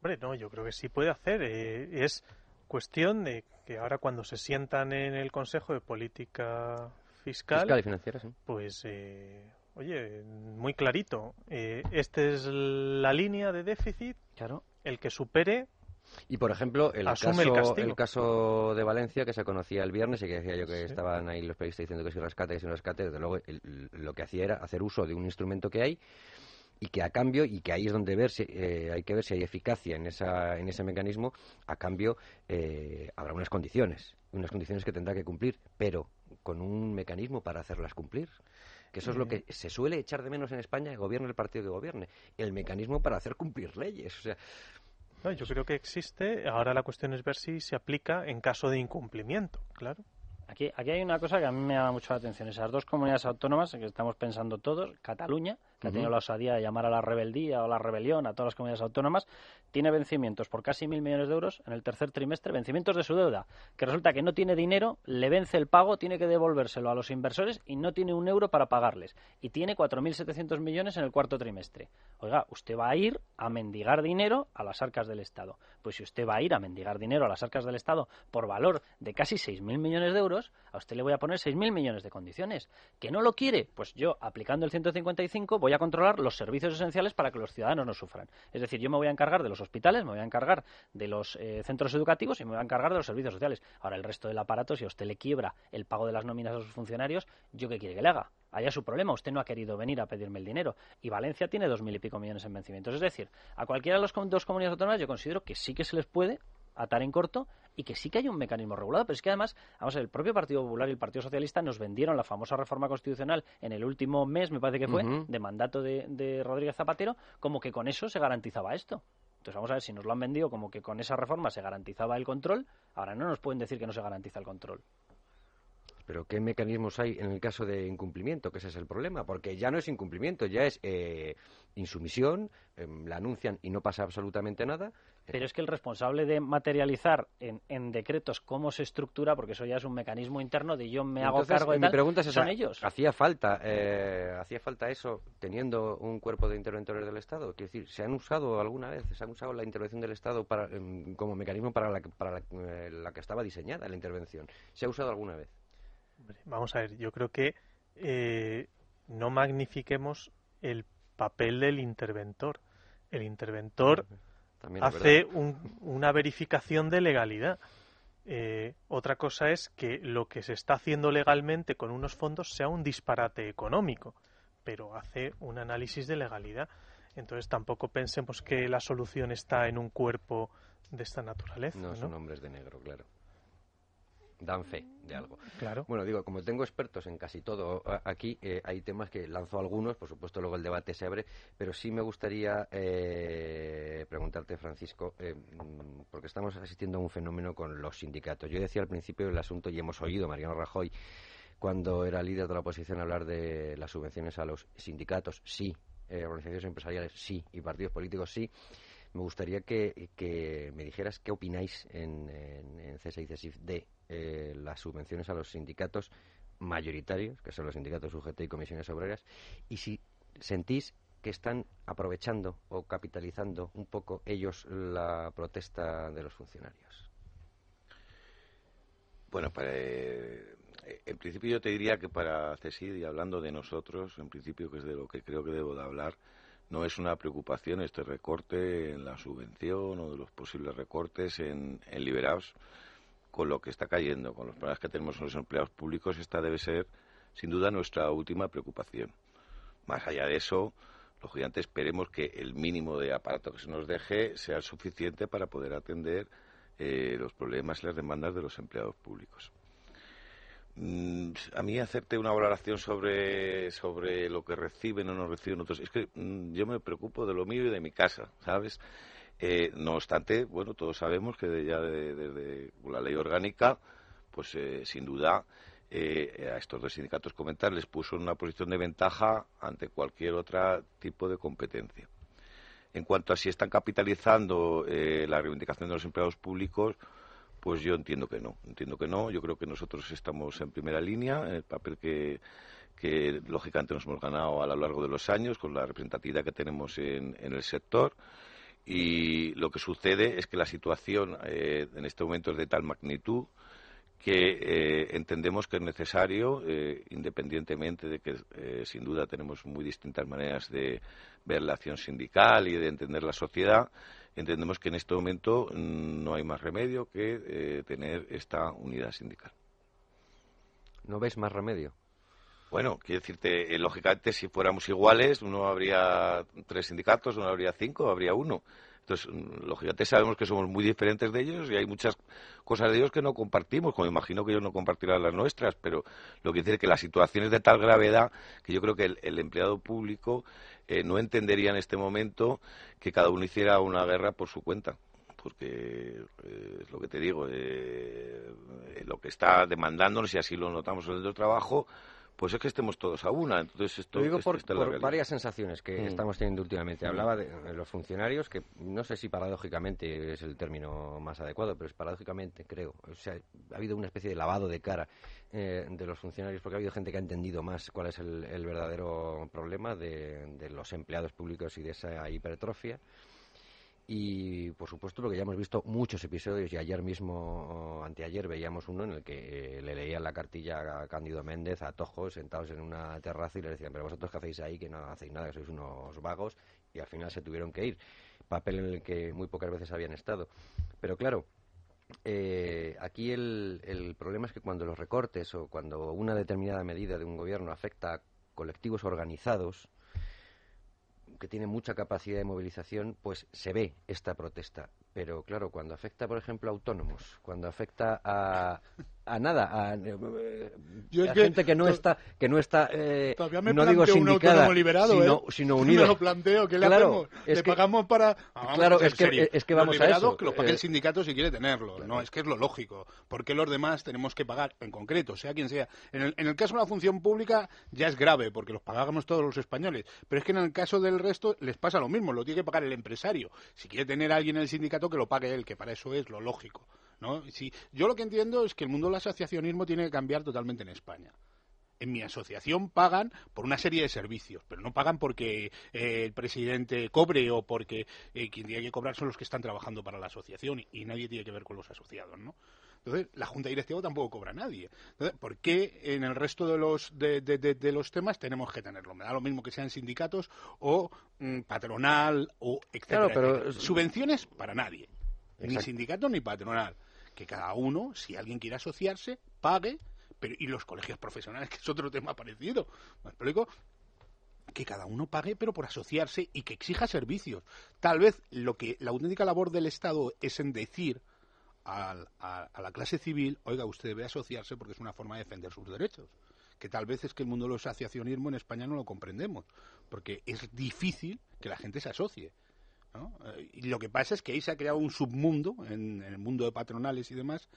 Hombre, no, yo creo que sí puede hacer. Eh, es cuestión de que ahora cuando se sientan en el Consejo de Política Fiscal, fiscal y financiera, pues, eh, oye, muy clarito. Eh, esta es la línea de déficit. Claro. El que supere y por ejemplo, el caso, el, caso de Valencia que se conocía el viernes y que decía yo que estaban ahí los periodistas diciendo que si rescate, que si no rescate, desde luego lo que hacía era hacer uso de un instrumento que hay y que a cambio, y que ahí es donde ver si, eh, hay que ver si hay eficacia en, esa, en ese mecanismo, a cambio eh, habrá unas condiciones, unas condiciones que tendrá que cumplir, pero con un mecanismo para hacerlas cumplir. Que eso es lo que se suele echar de menos en España, el gobierno el partido que gobierne, el mecanismo para hacer cumplir leyes. O sea, yo creo que existe, ahora la cuestión es ver si se aplica en caso de incumplimiento, claro. Aquí, aquí hay una cosa que a mí me llama mucho la atención. Esas dos comunidades autónomas que estamos pensando todos, Cataluña, que ha tenido la osadía de llamar a la rebeldía o la rebelión a todas las comunidades autónomas, tiene vencimientos por casi mil millones de euros en el tercer trimestre, vencimientos de su deuda, que resulta que no tiene dinero, le vence el pago, tiene que devolvérselo a los inversores y no tiene un euro para pagarles. Y tiene 4.700 millones en el cuarto trimestre. Oiga, usted va a ir a mendigar dinero a las arcas del Estado. Pues si usted va a ir a mendigar dinero a las arcas del Estado por valor de casi 6.000 millones de euros, a usted le voy a poner 6.000 millones de condiciones. ¿Que no lo quiere? Pues yo, aplicando el 155, voy a controlar los servicios esenciales para que los ciudadanos no sufran. Es decir, yo me voy a encargar de los hospitales, me voy a encargar de los eh, centros educativos y me voy a encargar de los servicios sociales. Ahora, el resto del aparato, si a usted le quiebra el pago de las nóminas a sus funcionarios, ¿yo qué quiere que le haga? Haya su problema, usted no ha querido venir a pedirme el dinero. Y Valencia tiene dos mil y pico millones en vencimientos. Es decir, a cualquiera de las dos comunidades autónomas yo considero que sí que se les puede atar en corto y que sí que hay un mecanismo regulado. Pero es que además, vamos a ver, el propio Partido Popular y el Partido Socialista nos vendieron la famosa reforma constitucional en el último mes, me parece que fue, de mandato de, de Rodríguez Zapatero, como que con eso se garantizaba esto. Entonces vamos a ver si nos lo han vendido como que con esa reforma se garantizaba el control. Ahora no nos pueden decir que no se garantiza el control. Pero ¿qué mecanismos hay en el caso de incumplimiento? Que ese es el problema, porque ya no es incumplimiento, ya es eh, insumisión, em, la anuncian y no pasa absolutamente nada, pero es que el responsable de materializar en, decretos cómo se estructura, porque eso ya es un mecanismo interno de yo me hago cargo de mi pregunta es son ellos. ¿Hacía falta, eh, ¿Hacía falta eso teniendo un cuerpo de interventores del Estado? Quiero decir, ¿se han usado alguna vez, se han usado la intervención del Estado para, em, como mecanismo para, la, para eh, la, que estaba diseñada la intervención? ¿Se ha usado alguna vez? Vamos a ver, yo creo que eh, no magnifiquemos el papel del interventor. El interventor hace una verificación de legalidad. Eh, otra cosa es que lo que se está haciendo legalmente con unos fondos sea un disparate económico, pero hace un análisis de legalidad. Entonces tampoco pensemos que la solución está en un cuerpo de esta naturaleza. No, son hombres de negro, claro. Dan fe de algo. Claro. Bueno, digo, como tengo expertos en casi todo aquí, eh, hay temas que lanzo algunos, por supuesto luego el debate se abre, pero sí me gustaría eh, preguntarte, Francisco, eh, mm, porque estamos asistiendo a un fenómeno con los sindicatos. Yo decía al principio del asunto y hemos oído a Mariano Rajoy cuando era líder de la oposición hablar de las subvenciones a los sindicatos, sí, organizaciones empresariales, sí, y partidos políticos, sí me gustaría que, me dijeras qué opináis en, en, y CESIF de eh, las subvenciones a los sindicatos mayoritarios, que son los sindicatos UGT y comisiones obreras, y si sentís que están aprovechando o capitalizando un poco ellos la protesta de los funcionarios. Bueno, eh, en principio yo te diría que para CESID, y hablando de nosotros, en principio que es de lo que creo que debo de hablar, no es una preocupación este recorte en la subvención o de los posibles recortes en, liberados con lo que está cayendo, con los problemas que tenemos en los empleados públicos, esta debe ser sin duda nuestra última preocupación. Más allá de eso, lógicamente esperemos que el mínimo de aparato que se nos deje sea suficiente para poder atender eh, los problemas y las demandas de los empleados públicos. Mm, a mí hacerte una valoración sobre, sobre lo que reciben o no reciben otros, es que mm, yo me preocupo de lo mío y de mi casa, ¿sabes? Eh, no obstante, bueno, todos sabemos que ya desde la ley orgánica, pues eh, sin duda eh, a estos dos sindicatos comentar les puso en una posición de ventaja ante cualquier otro tipo de competencia. En cuanto a si están capitalizando la reivindicación de los empleados públicos, pues yo entiendo que no, entiendo que no. Yo creo que nosotros estamos en primera línea, el papel que, lógicamente nos hemos ganado a lo largo de los años con la representatividad que tenemos en, el sector. Y lo que sucede es que la situación eh, en este momento es de tal magnitud que eh, entendemos que es necesario, eh, independientemente de que sin duda tenemos muy distintas maneras de ver la acción sindical y de entender la sociedad, entendemos que en este momento no hay más remedio que eh, tener esta unidad sindical. ¿No ves más remedio? Bueno, quiero decirte, eh, lógicamente, si fuéramos iguales, uno habría tres sindicatos, uno habría cinco, habría uno. Entonces, lógicamente sabemos que somos muy diferentes de ellos y hay muchas cosas de ellos que no compartimos, como imagino que ellos no compartirán las nuestras, pero lo que dice que la situación es de tal gravedad que yo creo que el, empleado público eh, no entendería en este momento que cada uno hiciera una guerra por su cuenta porque eh, es lo que te digo, eh, lo que está demandándonos, y así lo notamos en el trabajo, pues es que estemos todos a una. Entonces esto, Lo digo por, varias sensaciones que mm. estamos teniendo últimamente. Mm. Hablaba de, los funcionarios, que no sé si paradójicamente es el término más adecuado, pero es paradójicamente, creo. O sea, ha habido una especie de lavado de cara eh, de los funcionarios porque ha habido gente que ha entendido más cuál es el, verdadero problema de los empleados públicos y de esa hipertrofia. Y por supuesto lo que ya hemos visto muchos episodios y ayer mismo, anteayer, veíamos uno en el que eh, le leían la cartilla a Cándido Méndez a Tojo sentados en una terraza y le decían, pero vosotros qué hacéis ahí, que no hacéis nada, que sois unos vagos y al final se tuvieron que ir. Papel en el que muy pocas veces habían estado. Pero claro, eh, aquí el, el problema es que cuando los recortes o cuando una determinada medida de un gobierno afecta a colectivos organizados, que tiene mucha capacidad de movilización, pues se ve esta protesta. Pero claro, cuando afecta, por ejemplo, a autónomos, cuando afecta a, a nada, a, eh, gente que no está, que no está, eh, no digo sindicada, liberado, sino, ¿eh? sino unido. *laughs* Me lo planteo, ¿qué le hacemos? le pagamos para... claro, es que, es que vamos a eso. que lo pague el sindicato si quiere tenerlo, no, es que es lo lógico. porque los demás tenemos que pagar, en concreto, sea quien sea? En el, en el caso de la función pública ya es grave, porque los pagamos todos los españoles, pero es que en el caso del resto les pasa lo mismo, lo tiene que pagar el empresario. Si quiere tener a alguien en el sindicato, que lo pague él, que para eso es lo lógico. ¿No? Si, yo lo que entiendo es que el mundo del asociacionismo tiene que cambiar totalmente en España en mi asociación pagan por una serie de servicios, pero no pagan porque eh, el presidente cobre o porque eh, quien tiene que cobrar son los que están trabajando para la asociación y, nadie tiene que ver con los asociados, ¿no? Entonces, la Junta Directiva tampoco cobra a nadie. Entonces, ¿por qué en el resto de los, de, los temas tenemos que tenerlo? Me da lo mismo que sean sindicatos o mm, patronal o etcétera, pero... Subvenciones para nadie. Ni sindicato ni patronal. Que cada uno, si alguien quiere asociarse, pague. Pero, y los colegios profesionales, *laughs* que es otro tema parecido. ¿Me explico? que cada uno pague, pero por asociarse y que exija servicios. Tal vez lo que la auténtica labor del Estado es en decir a, la clase civil, oiga, usted debe asociarse porque es una forma de defender sus derechos. Que tal vez es que el mundo del asociacionismo en España no lo comprendemos, porque es difícil que la gente se asocie. Eh, y lo que pasa es que ahí se ha creado un submundo, en, en el mundo de patronales y demás,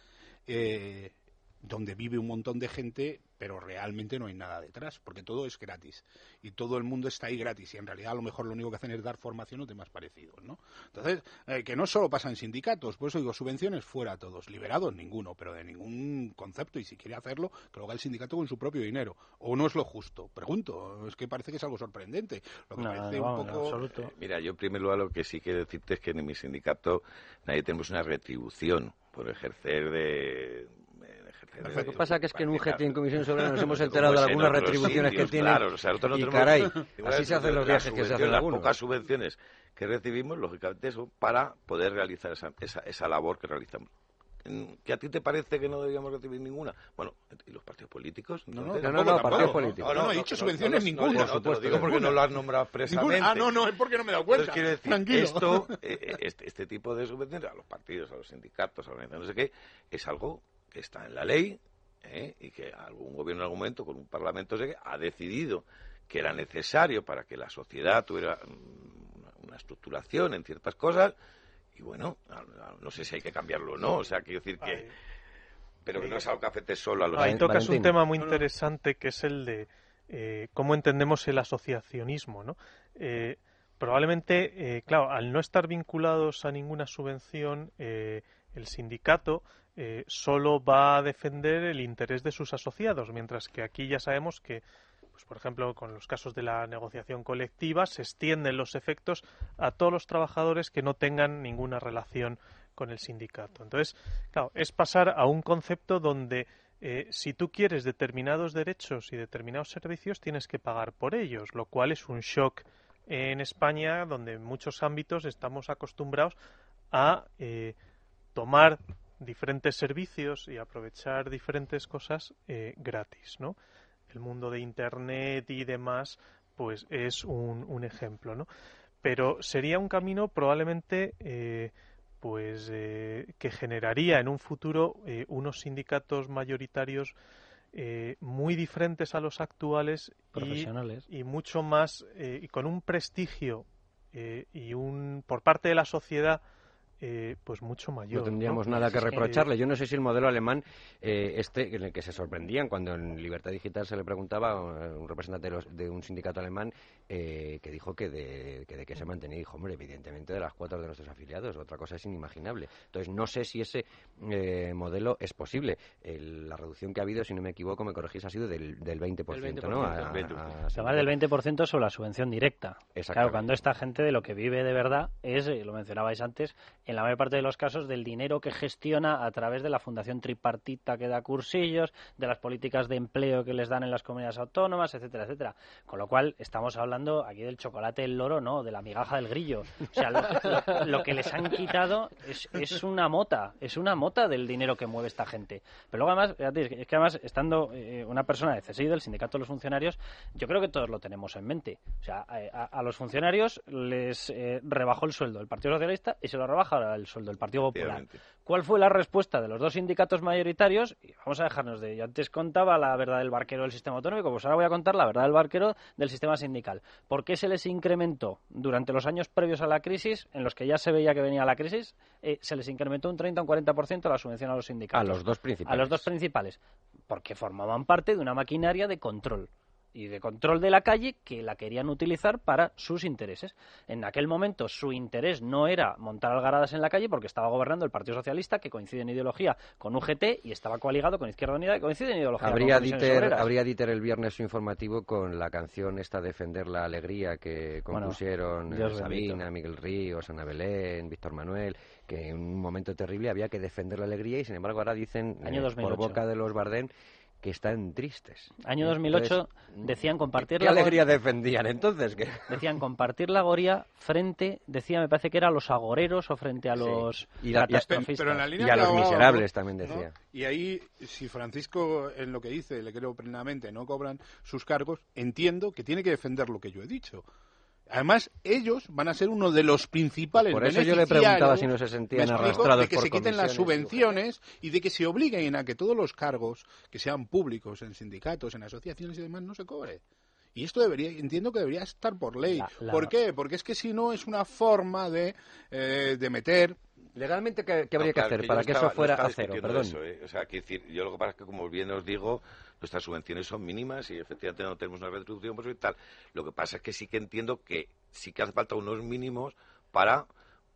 eh, donde vive un montón de gente, pero realmente no hay nada detrás, porque todo es gratis. Y todo el mundo está ahí gratis y en realidad a lo mejor lo único que hacen es dar formación o temas parecidos, ¿no? Entonces, eh, que no solo pasa en sindicatos, por eso digo, subvenciones fuera todos, liberados ninguno, pero de ningún concepto y si quiere hacerlo, que lo haga el sindicato con su propio dinero, o no es lo justo, pregunto, es que parece que es algo sorprendente, lo que parece un poco... Eh, mira, yo primero lo que sí quiero decirte es que en mi sindicato nadie tenemos una retribución por ejercer de, lo que pasa que es que en un GT en Comisión sobre nos hemos enterado de algunas retribuciones que tiene. Claro, o sea, nosotros no y caray, así se hacen los viajes que se hacen Las pocas subvenciones que recibimos, lógicamente, son para poder realizar esa, esa, esa labor que realizamos. ¿Que a ti te parece que no deberíamos recibir ninguna? Bueno, ¿y los partidos políticos? No, no, no, no, partidos políticos. No, no, he dicho subvenciones ninguna. Por supuesto, digo porque no lo has nombrado expresamente. Ah, no, no, es porque no me he dado cuenta. Quiero decir, esto, *laughs* eh, eh, este, este tipo de subvenciones a los partidos, a los sindicatos, a los no sé qué, es algo que está en la ley, ¿eh? y que algún gobierno en algún momento con un parlamento ha decidido que era necesario para que la sociedad tuviera mm, una, estructuración en ciertas cosas y bueno, no sé si hay que cambiarlo o no, o sea, quiero decir que... Pero que no es algo que afecte solo a los... Ahí tocas un tema muy interesante que es el de eh, cómo entendemos el asociacionismo, ¿no? Eh, probablemente, claro, al no estar vinculados a ninguna subvención, el sindicato eh, solo va a defender el interés de sus asociados, mientras que aquí ya sabemos que, pues, por ejemplo, con los casos de la negociación colectiva, se extienden los efectos a todos los trabajadores que no tengan ninguna relación con el sindicato. Entonces, claro, es pasar a un concepto donde eh, si tú quieres determinados derechos y determinados servicios, tienes que pagar por ellos, lo cual es un shock en España, donde en muchos ámbitos estamos acostumbrados a eh, tomar diferentes servicios y aprovechar diferentes cosas eh, gratis, ¿no? El mundo de Internet y demás, pues es un, un ejemplo, ¿no? Pero sería un camino probablemente, eh, pues, eh, que generaría en un futuro unos sindicatos mayoritarios muy diferentes a los actuales. Y, y mucho más y con un prestigio y un por parte de la sociedad eh, pues mucho mayor. No tendríamos nada que reprocharle. Yo no sé si el modelo alemán, eh, este, en el que se sorprendían cuando en Libertad Digital se le preguntaba a un representante de, un sindicato alemán eh, que dijo que de, que de qué se mantenía. Dijo, hombre, evidentemente de las cuatro de nuestros afiliados. Otra cosa es inimaginable. Entonces, no sé si ese modelo es posible. la reducción que ha habido, si no me equivoco, me corregís, ha sido del, del 20%, ¿no? se va del 20% sobre la subvención directa. Claro, cuando esta gente de lo que vive de verdad es, lo mencionabais antes, en la mayor parte de los casos del dinero que gestiona a través de la fundación tripartita que da cursillos, de las políticas de empleo que les dan en las comunidades autónomas, etcétera, etcétera. Con lo cual estamos hablando aquí del chocolate del loro, no, de la migaja del grillo. O sea, lo, que les han quitado es, es, una mota, es una mota del dinero que mueve esta gente. Pero luego además, es que además estando eh, una persona de CSI, del sindicato de los funcionarios, yo creo que todos lo tenemos en mente. O sea, a, los funcionarios les eh, rebajó el sueldo el Partido Socialista y se lo rebaja el sueldo del Partido Popular. ¿Cuál fue la respuesta de los dos sindicatos mayoritarios? Y vamos a dejarnos de. Yo antes contaba la verdad del barquero del sistema autonómico, pues ahora voy a contar la verdad del barquero del sistema sindical. ¿Por qué se les incrementó durante los años previos a la crisis, en los que ya se veía que venía la crisis, eh, se les incrementó un 30 o un 40% la subvención a los sindicatos? A los dos principales. A los dos principales. Porque formaban parte de una maquinaria de control y de control de la calle que la querían utilizar para sus intereses. En aquel momento su interés no era montar algaradas en la calle porque estaba gobernando el Partido Socialista que coincide en ideología con UGT y estaba coaligado con Izquierda Unida que coincide en ideología habría con Dieter, Habría Dieter el viernes su informativo con la canción esta Defender la Alegría que compusieron eh, Sabina, Miguel Ríos, Ana Belén, Víctor Manuel que en un momento terrible había que defender la alegría y sin embargo ahora dicen eh, por boca de los Bardén que están tristes. Año 2008 decían compartir ¿qué, la alegría defendían entonces? *laughs* Decían compartir la goría frente, decía, me parece que era a los agoreros o frente a los y, a los miserables también decía. Y ahí, si Francisco en lo que dice, le creo plenamente, no cobran sus cargos, entiendo que tiene que defender lo que yo he dicho. Además, ellos van a ser uno de los principales Por eso yo le preguntaba si no se sentían arrastrados de que se quiten las subvenciones y de que se obliguen a que todos los cargos que sean públicos en sindicatos, en asociaciones y demás no se cobre. Y esto debería, entiendo que debería estar por ley. ¿Por qué? Porque es que si no es una forma de, eh, de meter Legalmente, ¿qué, habría que hacer para que eso fuera a cero? Perdón. ¿eh? O sea, decir, yo lo que pasa es que, como bien os digo, nuestras subvenciones son mínimas y efectivamente no tenemos una retribución por tal. Lo que pasa es que sí que entiendo que sí que hace falta unos mínimos para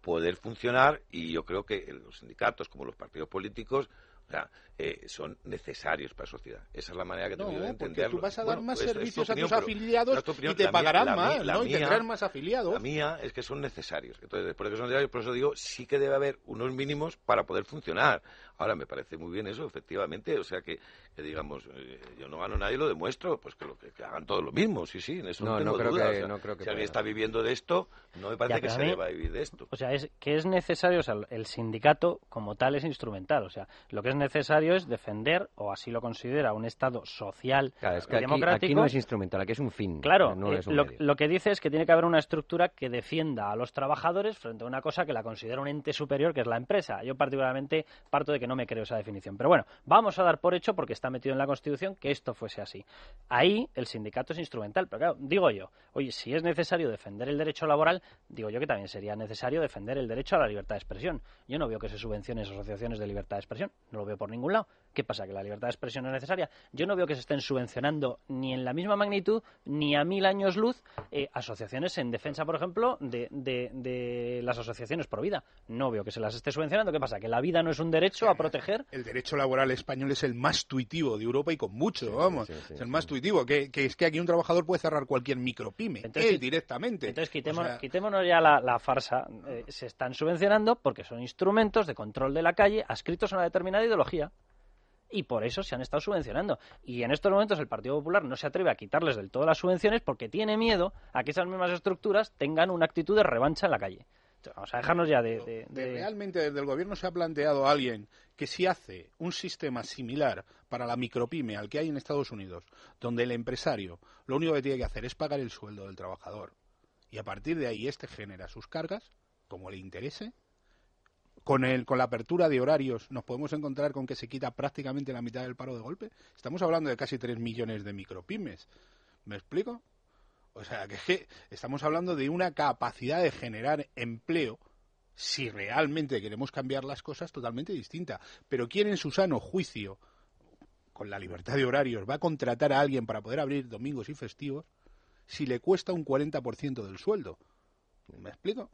poder funcionar y yo creo que los sindicatos, como los partidos políticos, o sea, eh, son necesarios para la sociedad. Esa es la manera que tengo de entenderlo. tú vas a dar más servicios a tus afiliados y te pagarán más, ¿no? y tendrán más afiliados. La mía es que son necesarios. Entonces, por eso, son necesarios, por eso digo, sí que debe haber unos mínimos para poder funcionar. Ahora, me parece muy bien eso, efectivamente. O sea, que, digamos, eh, yo no gano nadie, lo demuestro, pues que, lo, que, hagan todos lo mismo. Sí, sí, en eso no, tengo creo duda. Que, no creo que si alguien está viviendo de esto, no me parece que se deba vivir de esto. O sea, es que es necesario, o sea, el sindicato como tal es instrumental. O sea, lo que es necesario es defender o así lo considera, un Estado social y democrático. Aquí no es instrumental, aquí es un fin. Claro, eh, lo, que dice es que tiene que haber una estructura que defienda a los trabajadores frente a una cosa que la considera un ente superior, que es la empresa. Yo particularmente parto de que no me creo esa definición. Pero bueno, vamos a dar por hecho, porque está metido en la Constitución, que esto fuese así. Ahí el sindicato es instrumental. Pero claro, digo yo, oye, si es necesario defender el derecho laboral, digo yo que también sería necesario defender el derecho a la libertad de expresión. Yo no veo que se subvencionen asociaciones de libertad de expresión, no lo veo por ningún lado. ¿Qué pasa? ¿Que la libertad de expresión es necesaria? Yo no veo que se estén subvencionando ni en la misma magnitud ni a mil años luz eh, asociaciones en defensa, por ejemplo, de, de, las asociaciones por vida. No veo que se las esté subvencionando. ¿Qué pasa? ¿Que la vida no es un derecho a proteger? El derecho laboral español es el más tuitivo de Europa y con mucho, vamos. es el más tuitivo. Que, es que aquí un trabajador puede cerrar cualquier micropyme, él directamente. Entonces quitémonos, ya la, farsa. Eh, se están subvencionando porque son instrumentos de control de la calle adscritos a una determinada ideología y por eso se han estado subvencionando. Y en estos momentos el Partido Popular no se atreve a quitarles del todo las subvenciones porque tiene miedo a que esas mismas estructuras tengan una actitud de revancha en la calle. Vamos a dejarnos ya de, Realmente desde el gobierno se ha planteado alguien que si hace un sistema similar para la micropyme al que hay en Estados Unidos, donde el empresario lo único que tiene que hacer es pagar el sueldo del trabajador y a partir de ahí este genera sus cargas, como le interese, con, el, con la apertura de horarios nos podemos encontrar con que se quita prácticamente la mitad del paro de golpe. Estamos hablando de casi 3 millones de micropymes. ¿Me explico? O sea, que, que estamos hablando de una capacidad de generar empleo si realmente queremos cambiar las cosas totalmente distinta. Pero ¿quién en su sano juicio, con la libertad de horarios, va a contratar a alguien para poder abrir domingos y festivos si le cuesta un 40% del sueldo? ¿Me explico?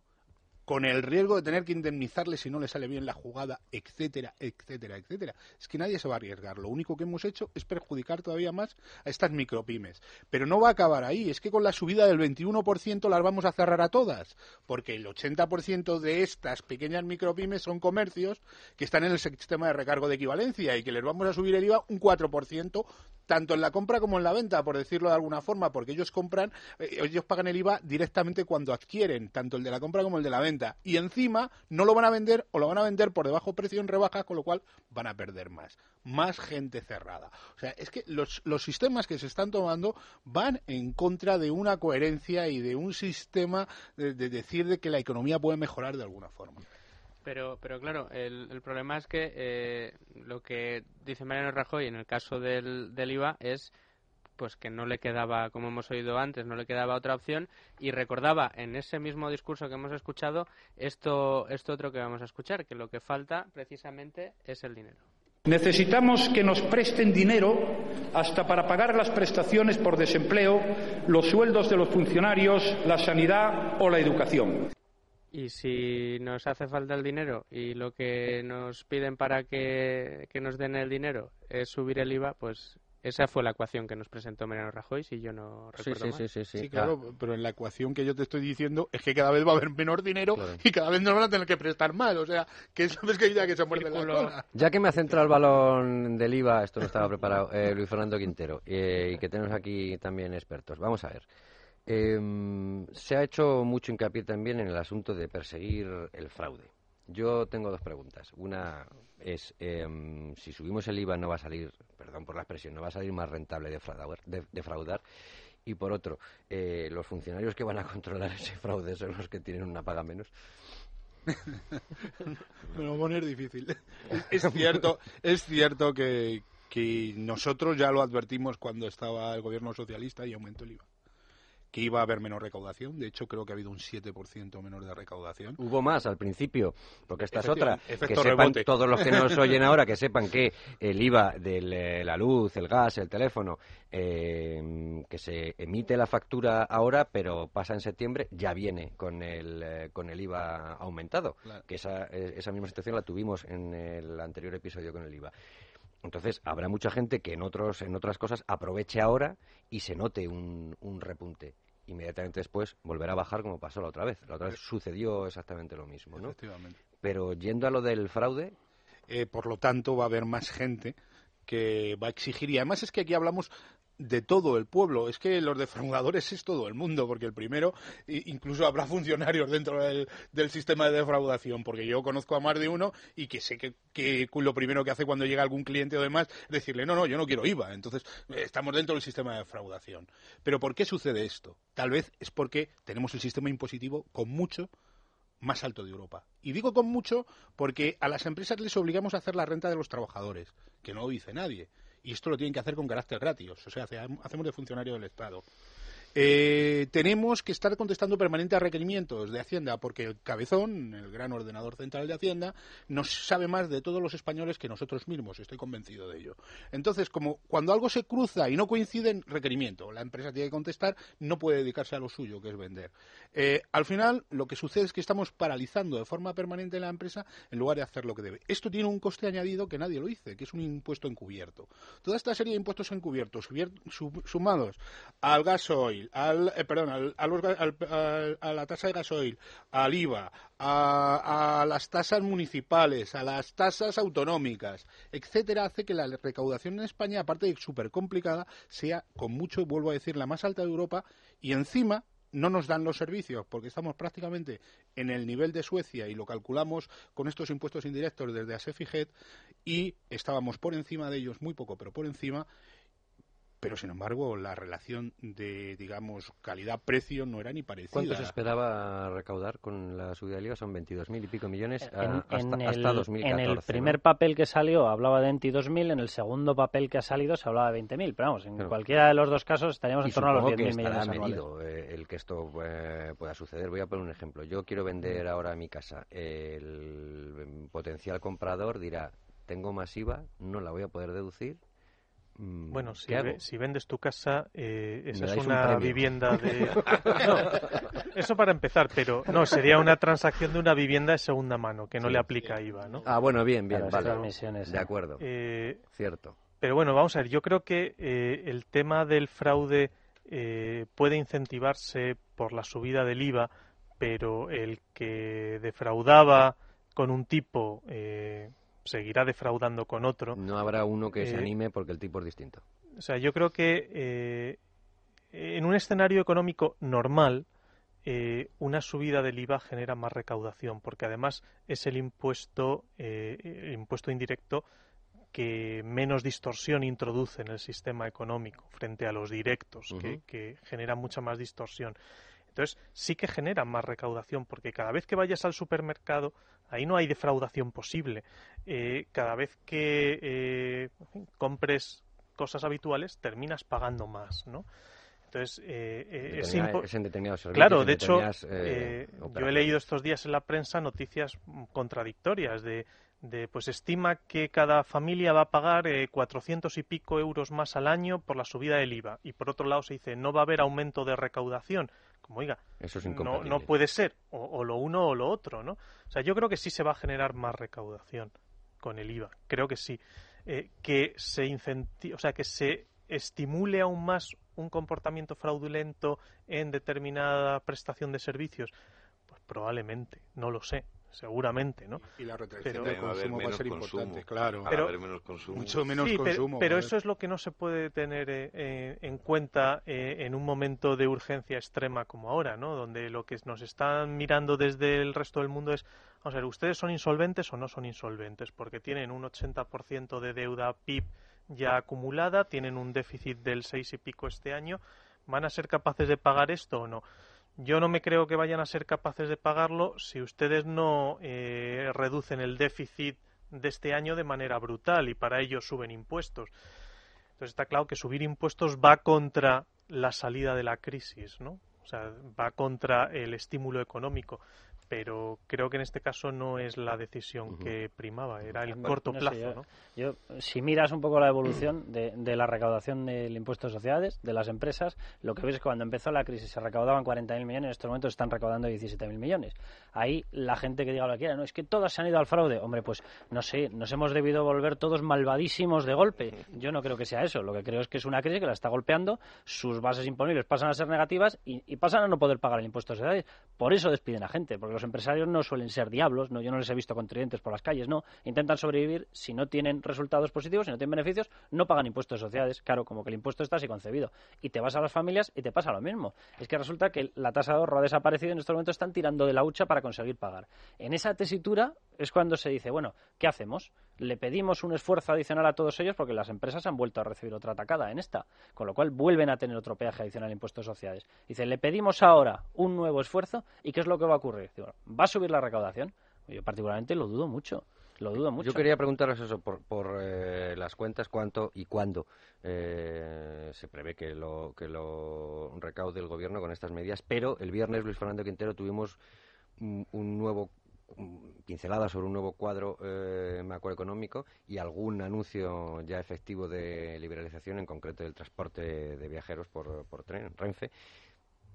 Con el riesgo de tener que indemnizarle si no le sale bien la jugada, etcétera, etcétera, etcétera. Es que nadie se va a arriesgar. Lo único que hemos hecho es perjudicar todavía más a estas micropymes. Pero no va a acabar ahí. Es que con la subida del 21% las vamos a cerrar a todas. Porque el 80% de estas pequeñas micropymes son comercios que están en el sistema de recargo de equivalencia y que les vamos a subir el IVA un 4% tanto en la compra como en la venta, por decirlo de alguna forma, porque ellos compran, eh, ellos pagan el IVA directamente cuando adquieren, tanto el de la compra como el de la venta. Y encima no lo van a vender o lo van a vender por debajo precio en rebajas, con lo cual van a perder más. Más gente cerrada. O sea, es que los, los sistemas que se están tomando van en contra de una coherencia y de un sistema de, de decir de que la economía puede mejorar de alguna forma. Pero, pero claro, el, problema es que eh, lo que dice Mariano Rajoy en el caso del, del IVA es pues que no le quedaba, como hemos oído antes, no le quedaba otra opción y recordaba en ese mismo discurso que hemos escuchado esto, esto otro que vamos a escuchar, que lo que falta precisamente es el dinero. Necesitamos que nos presten dinero hasta para pagar las prestaciones por desempleo, los sueldos de los funcionarios, la sanidad o la educación. Y si nos hace falta el dinero y lo que nos piden para que, nos den el dinero es subir el IVA, pues esa fue la ecuación que nos presentó Mariano Rajoy, si yo no recuerdo sí, Sí, sí, sí, claro, pero en la ecuación que yo te estoy diciendo es que cada vez va a haber menor dinero y cada vez nos van a tener que prestar más. O sea, que sabes que ya que se muerde la cola. Ya que me ha centrado el balón del IVA, esto no estaba preparado, eh, Luis Fernando Quintero, eh, y que tenemos aquí también expertos. Vamos a ver. Eh, se ha hecho mucho hincapié también en el asunto de perseguir el fraude. Yo tengo dos preguntas. Una es, em, si subimos el IVA no va a salir, perdón por la expresión, no va a salir más rentable defraudar. De, defraudar. y por otro, eh, los funcionarios que van a controlar ese fraude son los que tienen una paga menos. *laughs* Me lo poner difícil. Es cierto, es cierto que, que nosotros ya lo advertimos cuando estaba el gobierno socialista y aumentó el IVA que iba a haber menos recaudación. De hecho, creo que ha habido un 7% menor de recaudación. Hubo más al principio, porque esta es otra. Que sepan todos los que nos *laughs* oyen ahora, que sepan que el IVA de eh, la luz, el gas, el teléfono, eh, que se emite la factura ahora, pero pasa en septiembre, ya viene con el, eh, con el IVA aumentado. Que esa, esa misma situación la tuvimos en el anterior episodio con el IVA. Entonces, habrá mucha gente que en, otros, en otras cosas aproveche ahora y se note un, un repunte. Inmediatamente después volverá a bajar como pasó la otra vez. La otra vez sucedió exactamente lo mismo, ¿no? Pero yendo a lo del fraude... Eh, por lo tanto, va a haber más gente que va a exigir. Y además es que aquí hablamos de todo el pueblo. Es que los defraudadores es todo el mundo, porque el primero, incluso habrá *laughs* funcionarios dentro del, sistema de defraudación, porque yo conozco a más de uno y que sé que, que, lo primero que hace cuando llega algún cliente o demás es decirle, no, no, yo no quiero IVA. Entonces, estamos dentro del sistema de defraudación. Pero ¿por qué sucede esto? Tal vez es porque tenemos el sistema impositivo con mucho más alto de Europa. Y digo con mucho porque a las empresas les obligamos a hacer la renta de los trabajadores, que no dice nadie y esto lo tienen que hacer con carácter gratis, o sea, hacemos de funcionario del Estado. Eh, tenemos que estar contestando permanentes requerimientos de Hacienda, porque el cabezón, el gran ordenador central de Hacienda, nos sabe más de todos los españoles que nosotros mismos, estoy convencido de ello. Entonces, como cuando algo se cruza y no coincide requerimiento, la empresa tiene que contestar, no puede dedicarse a lo suyo, que es vender. Eh, al final, lo que sucede es que estamos paralizando de forma permanente la empresa en lugar de hacer lo que debe. Esto tiene un coste añadido que nadie lo dice, que es un impuesto encubierto. Toda esta serie de impuestos encubiertos sumados al gasoil, al, eh, perdón, a la tasa de gasoil, al IVA, a, las tasas municipales, a las tasas autonómicas, etcétera, hace que la recaudación en España, aparte de súper complicada, sea con mucho, vuelvo a decir, la más alta de Europa y encima no nos dan los servicios porque estamos prácticamente en el nivel de Suecia y lo calculamos con estos impuestos indirectos desde ASEF y e y estábamos por encima de ellos, muy poco, pero por encima pero sin embargo la relación de, digamos, calidad-precio no era ni parecida. ¿Cuánto se esperaba recaudar con la subida de IVA? Son 22.000 y pico millones hasta, el, 2014. En el primer papel que salió hablaba de 22.000, en el segundo papel que ha salido se hablaba de 20.000, pero vamos, en cualquiera de los dos casos estaríamos en torno a los 10.000 millones medido, eh, el que esto eh, pueda suceder. Voy a poner un ejemplo. Yo quiero vender ahora mi casa. El potencial comprador dirá, tengo más IVA, no la voy a poder deducir, Mm, bueno, si, vendes tu casa, eh, esa es una vivienda de... *laughs* eso para empezar, pero no, sería una transacción de una vivienda de segunda mano, que no le aplica IVA, ¿no? Ah, bueno, bien, bien, vale. De acuerdo. Eh, Cierto. Pero bueno, vamos a ver, yo creo que eh, el tema del fraude puede incentivarse por la subida del IVA, pero el que defraudaba con un tipo seguirá defraudando con otro. No habrá uno que se eh, anime porque el tipo es distinto. O sea, yo creo que eh, en un escenario económico normal, eh, una subida del IVA genera más recaudación, porque además es el impuesto, el impuesto indirecto que menos distorsión introduce en el sistema económico frente a los directos, que, que generan mucha más distorsión. Entonces, sí que genera más recaudación, porque cada vez que vayas al supermercado, ahí no hay defraudación posible. Eh, cada vez que eh, compres cosas habituales, terminas pagando más, ¿no? Entonces, eh, es, en determinados Claro, de hecho, yo he leído estos días en la prensa noticias contradictorias de, de pues estima que cada familia va a pagar cuatrocientos y pico euros más al año por la subida del IVA. Y por otro lado se dice, no va a haber aumento de recaudación como oiga, Eso no, no, puede ser o, lo uno o lo otro, ¿no? O sea, yo creo que sí se va a generar más recaudación con el IVA, creo que sí. Eh, que se o sea, que se estimule aún más un comportamiento fraudulento en determinada prestación de servicios, pues probablemente, no lo sé seguramente, ¿no? Y la retracción de consumo va a ser importante, claro. Pero, menos consumo. Mucho menos consumo. Pero, eso es lo que no se puede tener eh, eh, en cuenta eh, en un momento de urgencia extrema como ahora, ¿no? Donde lo que nos están mirando desde el resto del mundo es, vamos a ver, ¿ustedes son insolventes o no son insolventes? Porque tienen un 80% de deuda PIB ya acumulada, tienen un déficit del 6 y pico este año, ¿van a ser capaces de pagar esto o no? Yo no me creo que vayan a ser capaces de pagarlo si ustedes no eh, reducen el déficit de este año de manera brutal y para ello suben impuestos. Entonces está claro que subir impuestos va contra la salida de la crisis, ¿no? O sea, va contra el estímulo económico pero creo que en este caso no es la decisión que primaba, era el corto plazo. yo, si miras un poco la evolución de, la recaudación del impuesto de sociedades, de las empresas, lo que ves es que cuando empezó la crisis se recaudaban 40.000 millones, en estos momentos están recaudando 17.000 millones. Ahí la gente que diga lo que quiera, no, es que todas se han ido al fraude. Hombre, pues no sé, nos hemos debido volver todos malvadísimos de golpe. Yo no creo que sea eso, lo que creo es que es una crisis que la está golpeando, sus bases imponibles pasan a ser negativas y, y pasan a no poder pagar el impuesto de sociedades. Por eso despiden a gente, porque los empresarios no suelen ser diablos, no, yo no les he visto con tridentes por las calles, no, intentan sobrevivir, si no tienen resultados positivos, si no tienen beneficios, no pagan impuestos sociales, claro, como que el impuesto está así concebido. Y te vas a las familias y te pasa lo mismo. Es que resulta que la tasa de ahorro ha desaparecido y en estos momentos están tirando de la hucha para conseguir pagar. En esa tesitura es cuando se dice, bueno, ¿qué hacemos? Le pedimos un esfuerzo adicional a todos ellos porque las empresas han vuelto a recibir otra atacada en esta, con lo cual vuelven a tener otro peaje adicional de impuestos sociales. Dice, le pedimos ahora un nuevo esfuerzo y ¿qué es lo que va a ocurrir? ¿Va a subir la recaudación? Yo particularmente lo dudo mucho. Lo dudo mucho. Yo quería preguntaros eso por, por eh, las cuentas, cuánto y cuándo eh, se prevé que lo, que lo recaude el gobierno con estas medidas. Pero el viernes, Luis Fernando Quintero, tuvimos un, nuevo pincelada sobre un nuevo cuadro eh, macroeconómico y algún anuncio ya efectivo de liberalización, en concreto del transporte de viajeros por, por tren, Renfe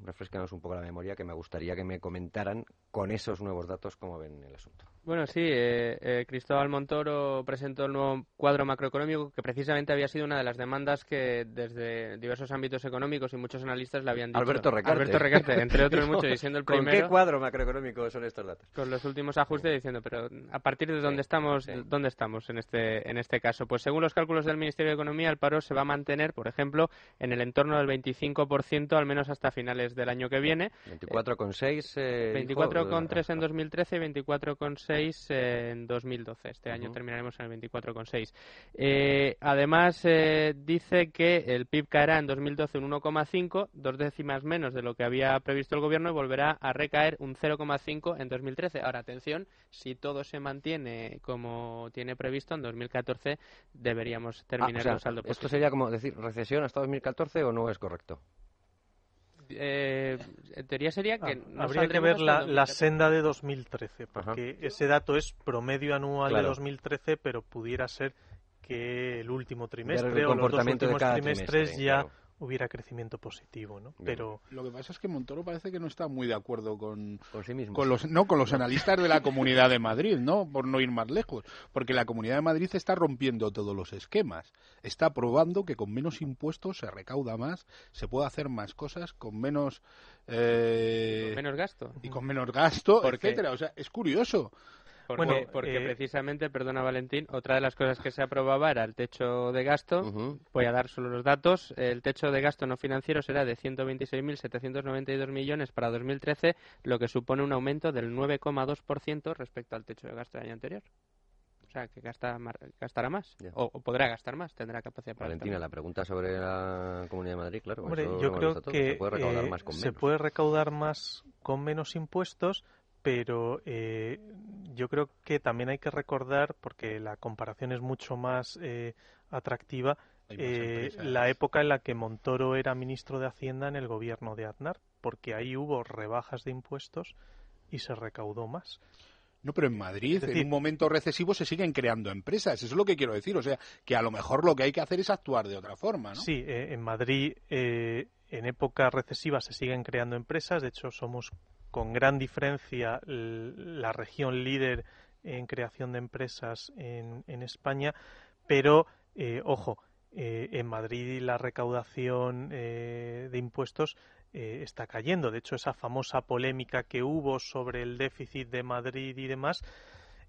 refrescanos un poco la memoria, que me gustaría que me comentaran con esos nuevos datos cómo ven el asunto. Bueno, sí, eh, eh, Cristóbal Montoro presentó el nuevo cuadro macroeconómico que precisamente había sido una de las demandas que desde diversos ámbitos económicos y muchos analistas le habían dicho. Alberto Recarte. Alberto Recarte, entre otros *laughs* muchos, diciendo el primero. ¿Con qué cuadro macroeconómico son estos datos? Con los últimos ajustes diciendo, pero a partir de dónde estamos, dónde estamos en este en este caso. Pues según los cálculos del Ministerio de Economía, el paro se va a mantener, por ejemplo, en el entorno del 25%, al menos hasta finales del año que viene. 24,6. Eh, 24,3 en 2013 y 24,6 en 2012. Este año terminaremos en el 24,6. Eh, además, eh, dice que el PIB caerá en 2012 un 1,5, dos décimas menos de lo que había previsto el gobierno y volverá a recaer un 0,5 en 2013. Ahora, atención, si todo se mantiene como tiene previsto, en 2014 deberíamos terminar ah, el saldo ¿Esto sería como decir recesión hasta 2014 o no es correcto? Eh, en teoría sería que... Ah, habría que ver la, senda de 2013, porque ese dato es promedio anual de 2013, pero pudiera ser que el último trimestre o los dos últimos trimestres ya hubiera crecimiento positivo, ¿no? Pero lo que pasa es que Montoro parece que no está muy de acuerdo con, sí mismo. con los no con los analistas de la Comunidad de Madrid, ¿no? Por no ir más lejos, porque la Comunidad de Madrid está rompiendo todos los esquemas, está probando que con menos impuestos se recauda más, se puede hacer más cosas con menos eh, con menos gasto y con menos gasto, etcétera. O sea, es curioso. Porque, bueno, porque eh, precisamente, perdona Valentín, otra de las cosas que se aprobaba era el techo de gasto. Voy a dar solo los datos. El techo de gasto no financiero será de 126.792 millones para 2013, lo que supone un aumento del 9,2% respecto al techo de gasto del año anterior. O sea, que gasta, gastará más. O, podrá gastar más, tendrá capacidad para Valentina, la pregunta sobre la Comunidad de Madrid, claro. yo creo que se puede recaudar eh, más con Se puede recaudar más con menos impuestos, pero eh, yo creo que también hay que recordar, porque la comparación es mucho más eh, atractiva, eh, la época en la que Montoro era ministro de Hacienda en el gobierno de Aznar, porque ahí hubo rebajas de impuestos y se recaudó más. No, pero en Madrid, en un momento recesivo, se siguen creando empresas. Eso es lo que quiero decir. O sea, que a lo mejor lo que hay que hacer es actuar de otra forma, ¿no? Sí, en Madrid, en época recesiva se siguen creando empresas. De hecho, somos con gran diferencia la región líder en creación de empresas en, España, pero, eh, ojo, eh, en Madrid la recaudación eh, de impuestos está cayendo. De hecho, esa famosa polémica que hubo sobre el déficit de Madrid y demás,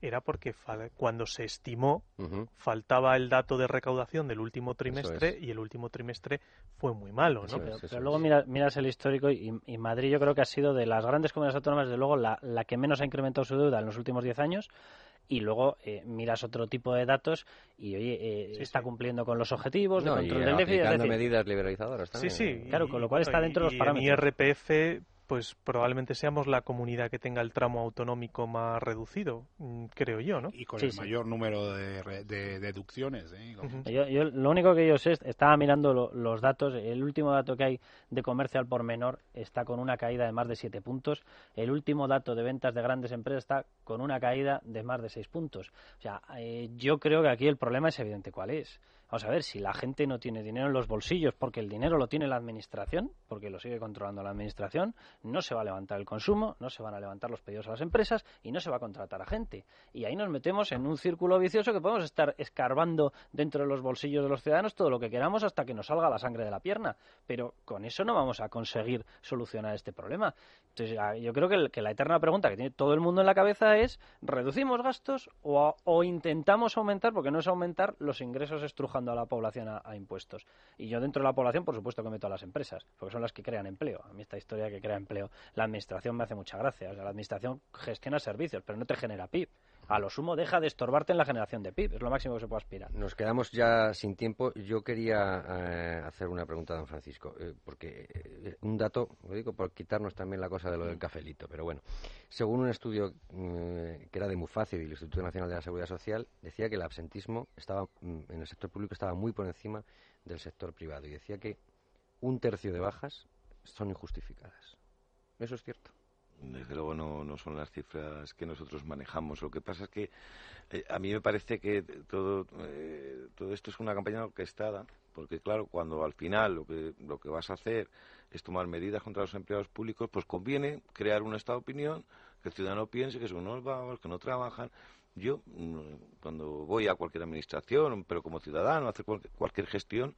era porque cuando se estimó faltaba el dato de recaudación del último trimestre y el último trimestre fue muy malo, ¿no? pero, luego mira, miras el histórico y, Madrid yo creo que ha sido de las grandes comunidades autónomas, de luego, la, la que menos ha incrementado su deuda en los últimos 10 años. Y luego eh, miras otro tipo de datos y oye eh, está cumpliendo con los objetivos de control del déficit medidas liberalizadoras también. sí sí claro con lo cual está dentro de los parámetros. En IRPF pues probablemente seamos la comunidad que tenga el tramo autonómico más reducido, mm, creo yo, ¿no? Y con el mayor número de, deducciones. ¿eh? yo, lo único que yo sé, estaba mirando los datos, el último dato que hay de comercio al por menor está con una caída de más de 7 puntos, el último dato de ventas de grandes empresas está con una caída de más de 6 puntos. O sea, eh, yo creo que aquí el problema es evidente cuál es. Vamos a ver, si la gente no tiene dinero en los bolsillos porque el dinero lo tiene la administración, porque lo sigue controlando la administración, no se va a levantar el consumo, no se van a levantar los pedidos a las empresas y no se va a contratar a gente. Y ahí nos metemos en un círculo vicioso que podemos estar escarbando dentro de los bolsillos de los ciudadanos todo lo que queramos hasta que nos salga la sangre de la pierna. Pero con eso no vamos a conseguir solucionar este problema. Entonces, yo creo que, la eterna pregunta que tiene todo el mundo en la cabeza es, ¿reducimos gastos o, o intentamos aumentar, porque no es aumentar, los ingresos estrujados a la población a, impuestos. Y yo dentro de la población, por supuesto que meto a las empresas, porque son las que crean empleo. A mí esta historia que crea empleo, la administración me hace mucha gracia. O sea, la administración gestiona servicios, pero no te genera PIB. A lo sumo deja de estorbarte en la generación de PIB, es lo máximo que se puede aspirar. Nos quedamos ya sin tiempo. Yo quería eh, hacer una pregunta a don Francisco, eh, porque eh, un dato, lo digo por quitarnos también la cosa de lo del cafelito, pero bueno, según un estudio que era de Mufacid y el Instituto Nacional de la Seguridad Social, decía que el absentismo estaba mm, en el sector público estaba muy por encima del sector privado y decía que un tercio de bajas son injustificadas. ¿Eso es cierto? Desde luego no, no son las cifras que nosotros manejamos. Lo que pasa es que eh, a mí me parece que todo, eh, todo esto es una campaña orquestada, porque claro, cuando al final lo que, lo que vas a hacer es tomar medidas contra los empleados públicos, pues conviene crear un estado de opinión, que el ciudadano piense que son unos vagos, que no trabajan. Yo, mm, cuando voy a cualquier administración, pero como ciudadano, a hacer cualquier gestión,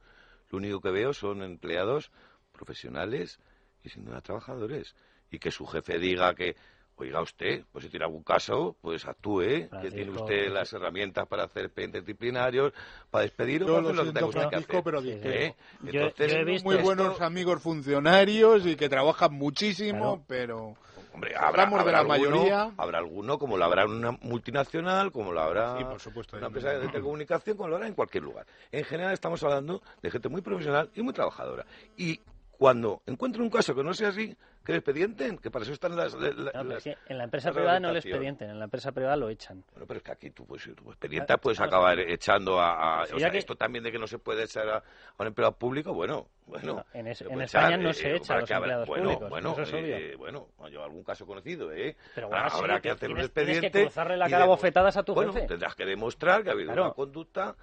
lo único que veo son empleados profesionales y sin duda trabajadores y que su jefe diga que oiga usted, pues si tiene algún caso, pues actúe, que tiene usted las herramientas para hacer expedientes disciplinarios, para despedir o para lo que tenga que hacer. Pero ¿Eh? Entonces, he visto muy buenos amigos funcionarios y que trabajan muchísimo, pero Hombre, habrá, de la mayoría. Habrá alguno, como lo habrá en una multinacional, como lo habrá en una empresa de telecomunicación, como lo habrá en cualquier lugar. En general estamos hablando de gente muy profesional y muy trabajadora. Y cuando encuentren un caso que no sea así, que expedienten, que para eso están las... en la empresa privada no lo expedienten, en la empresa privada lo echan. Bueno, pero es que aquí tú, pues, tu expediente puedes acabar echando a... o sea, esto también de que no se puede echar a, un empleado público, bueno, bueno... en, España no se eh, echa a los empleados bueno, públicos, bueno, eso es obvio. Eh, bueno, yo algún caso conocido, ¿eh? Pero bueno, habrá que hacer un expediente... Tienes que cruzarle la cara bofetadas a tu bueno, tendrás que demostrar que ha habido una conducta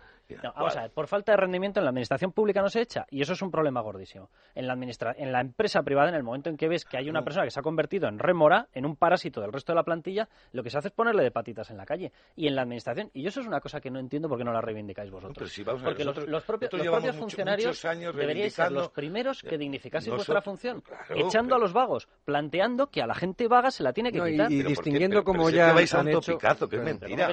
vamos a ver, por falta de rendimiento en la administración pública no se echa y eso es un problema gordísimo. En la, en la empresa privada, en el momento en que ves que hay una persona que se ha convertido en rémora, en un parásito del resto de la plantilla, lo que se hace es ponerle de patitas en la calle. Y en la administración, y eso es una cosa que no entiendo por qué no la reivindicáis vosotros. Porque los, propios, funcionarios deberíais ser los primeros que dignificaseis vuestra función, echando a los vagos, planteando que a la gente vaga se la tiene que quitar. Y, distinguiendo como ya vais a un topicazo, que es mentira. Vais a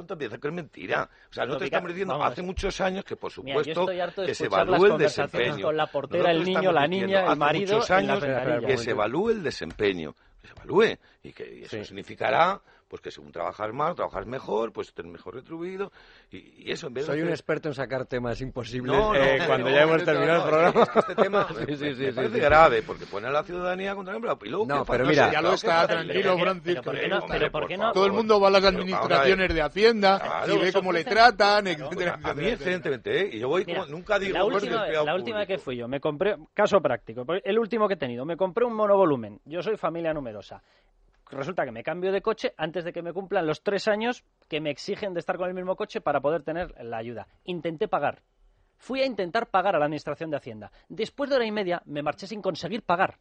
un topicazo, que es mentira. O sea, no te estamos diciendo hace muchos años que, por supuesto, que se evalúe el desempeño. Con la portera, el niño, la niña, el marido. Muchos años que se evalúe el desempeño. Que se evalúe. Y que eso significará pues que según trabajas más, trabajas mejor, pues estés mejor retribuido y, eso en vez Soy un experto en sacar temas imposibles eh, cuando ya hemos terminado el programa. este tema *laughs* sí, sí, sí, parece grave porque pone a la ciudadanía contra el empleo. Y luego, no, pero mira, ya lo está, tranquilo, Francisco. Pero, ¿por qué no? Todo el mundo va a las administraciones de Hacienda y ve cómo le tratan, etcétera. A mí, excelentemente, ¿eh? Y yo voy, nunca digo... La última, la última que fui yo, me compré, caso práctico, el último que he tenido, me compré un monovolumen. Yo soy familia numerosa resulta que me cambio de coche antes de que me cumplan los tres años que me exigen de estar con el mismo coche para poder tener la ayuda. Intenté pagar. Fui a intentar pagar a la Administración de Hacienda. Después de hora y media me marché sin conseguir pagar.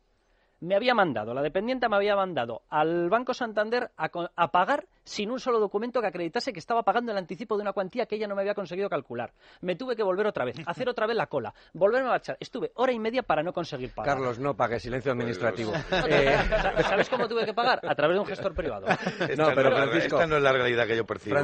me había mandado, la dependiente me había mandado al Banco Santander a, pagar sin un solo documento que acreditase que estaba pagando el anticipo de una cuantía que ella no me había conseguido calcular. Me tuve que volver otra vez, *laughs* hacer otra vez la cola, volverme a marchar. Estuve hora y media para no conseguir pagar. Carlos, no pague, silencio administrativo. Eh, ¿Sabes cómo tuve que pagar? A través de un gestor privado. no, pero Francisco, esta no es la realidad que yo percibo.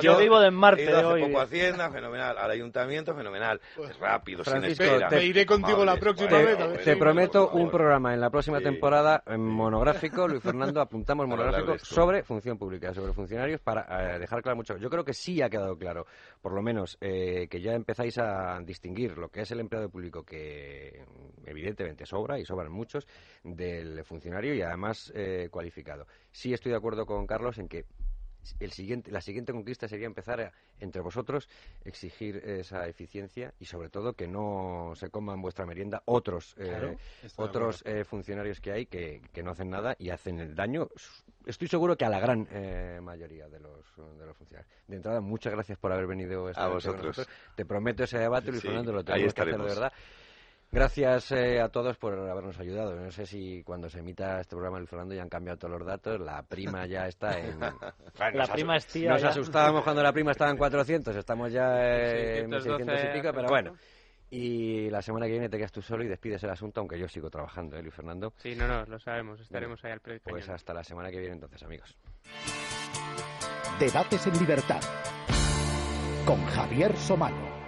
yo, vivo de Marte he hoy. poco a Hacienda, fenomenal. Al ayuntamiento, fenomenal. Pues, rápido, Francisco, sin espera. Te iré contigo la próxima vez. Te, prometo un programa en la próxima temporada monográfico, Luis Fernando, apuntamos monográfico sobre función pública, sobre funcionarios, para eh, dejar claro mucho. Yo creo que sí ha quedado claro, por lo menos, eh, que ya empezáis a distinguir lo que es el empleado público, que evidentemente sobra y sobran muchos, del funcionario y además eh, cualificado. Sí estoy de acuerdo con Carlos en que el siguiente, la siguiente conquista sería empezar a, entre vosotros exigir esa eficiencia y sobre todo que no se coman vuestra merienda otros eh, otros eh, funcionarios que hay que, que, no hacen nada y hacen el daño estoy seguro que a la gran eh, mayoría de los, de los funcionarios. De entrada muchas gracias por haber venido a vosotros. te prometo ese debate Luis Fernando lo tenemos que hacer de verdad Gracias eh, a todos por habernos ayudado. No sé si cuando se emita este programa el Fernando ya han cambiado todos los datos. La prima ya está en. *laughs* la prima es tía. Nos asustábamos cuando la prima estaba en 400. Estamos ya en 600 y pico, pero bueno. Y la semana que viene te quedas tú solo y despides el asunto, aunque yo sigo trabajando, ¿eh, Luis Fernando? Sí, no, no, lo sabemos. Estaremos ahí al precio. Pues hasta la semana que viene, entonces, amigos. Debates en libertad con Javier Somano.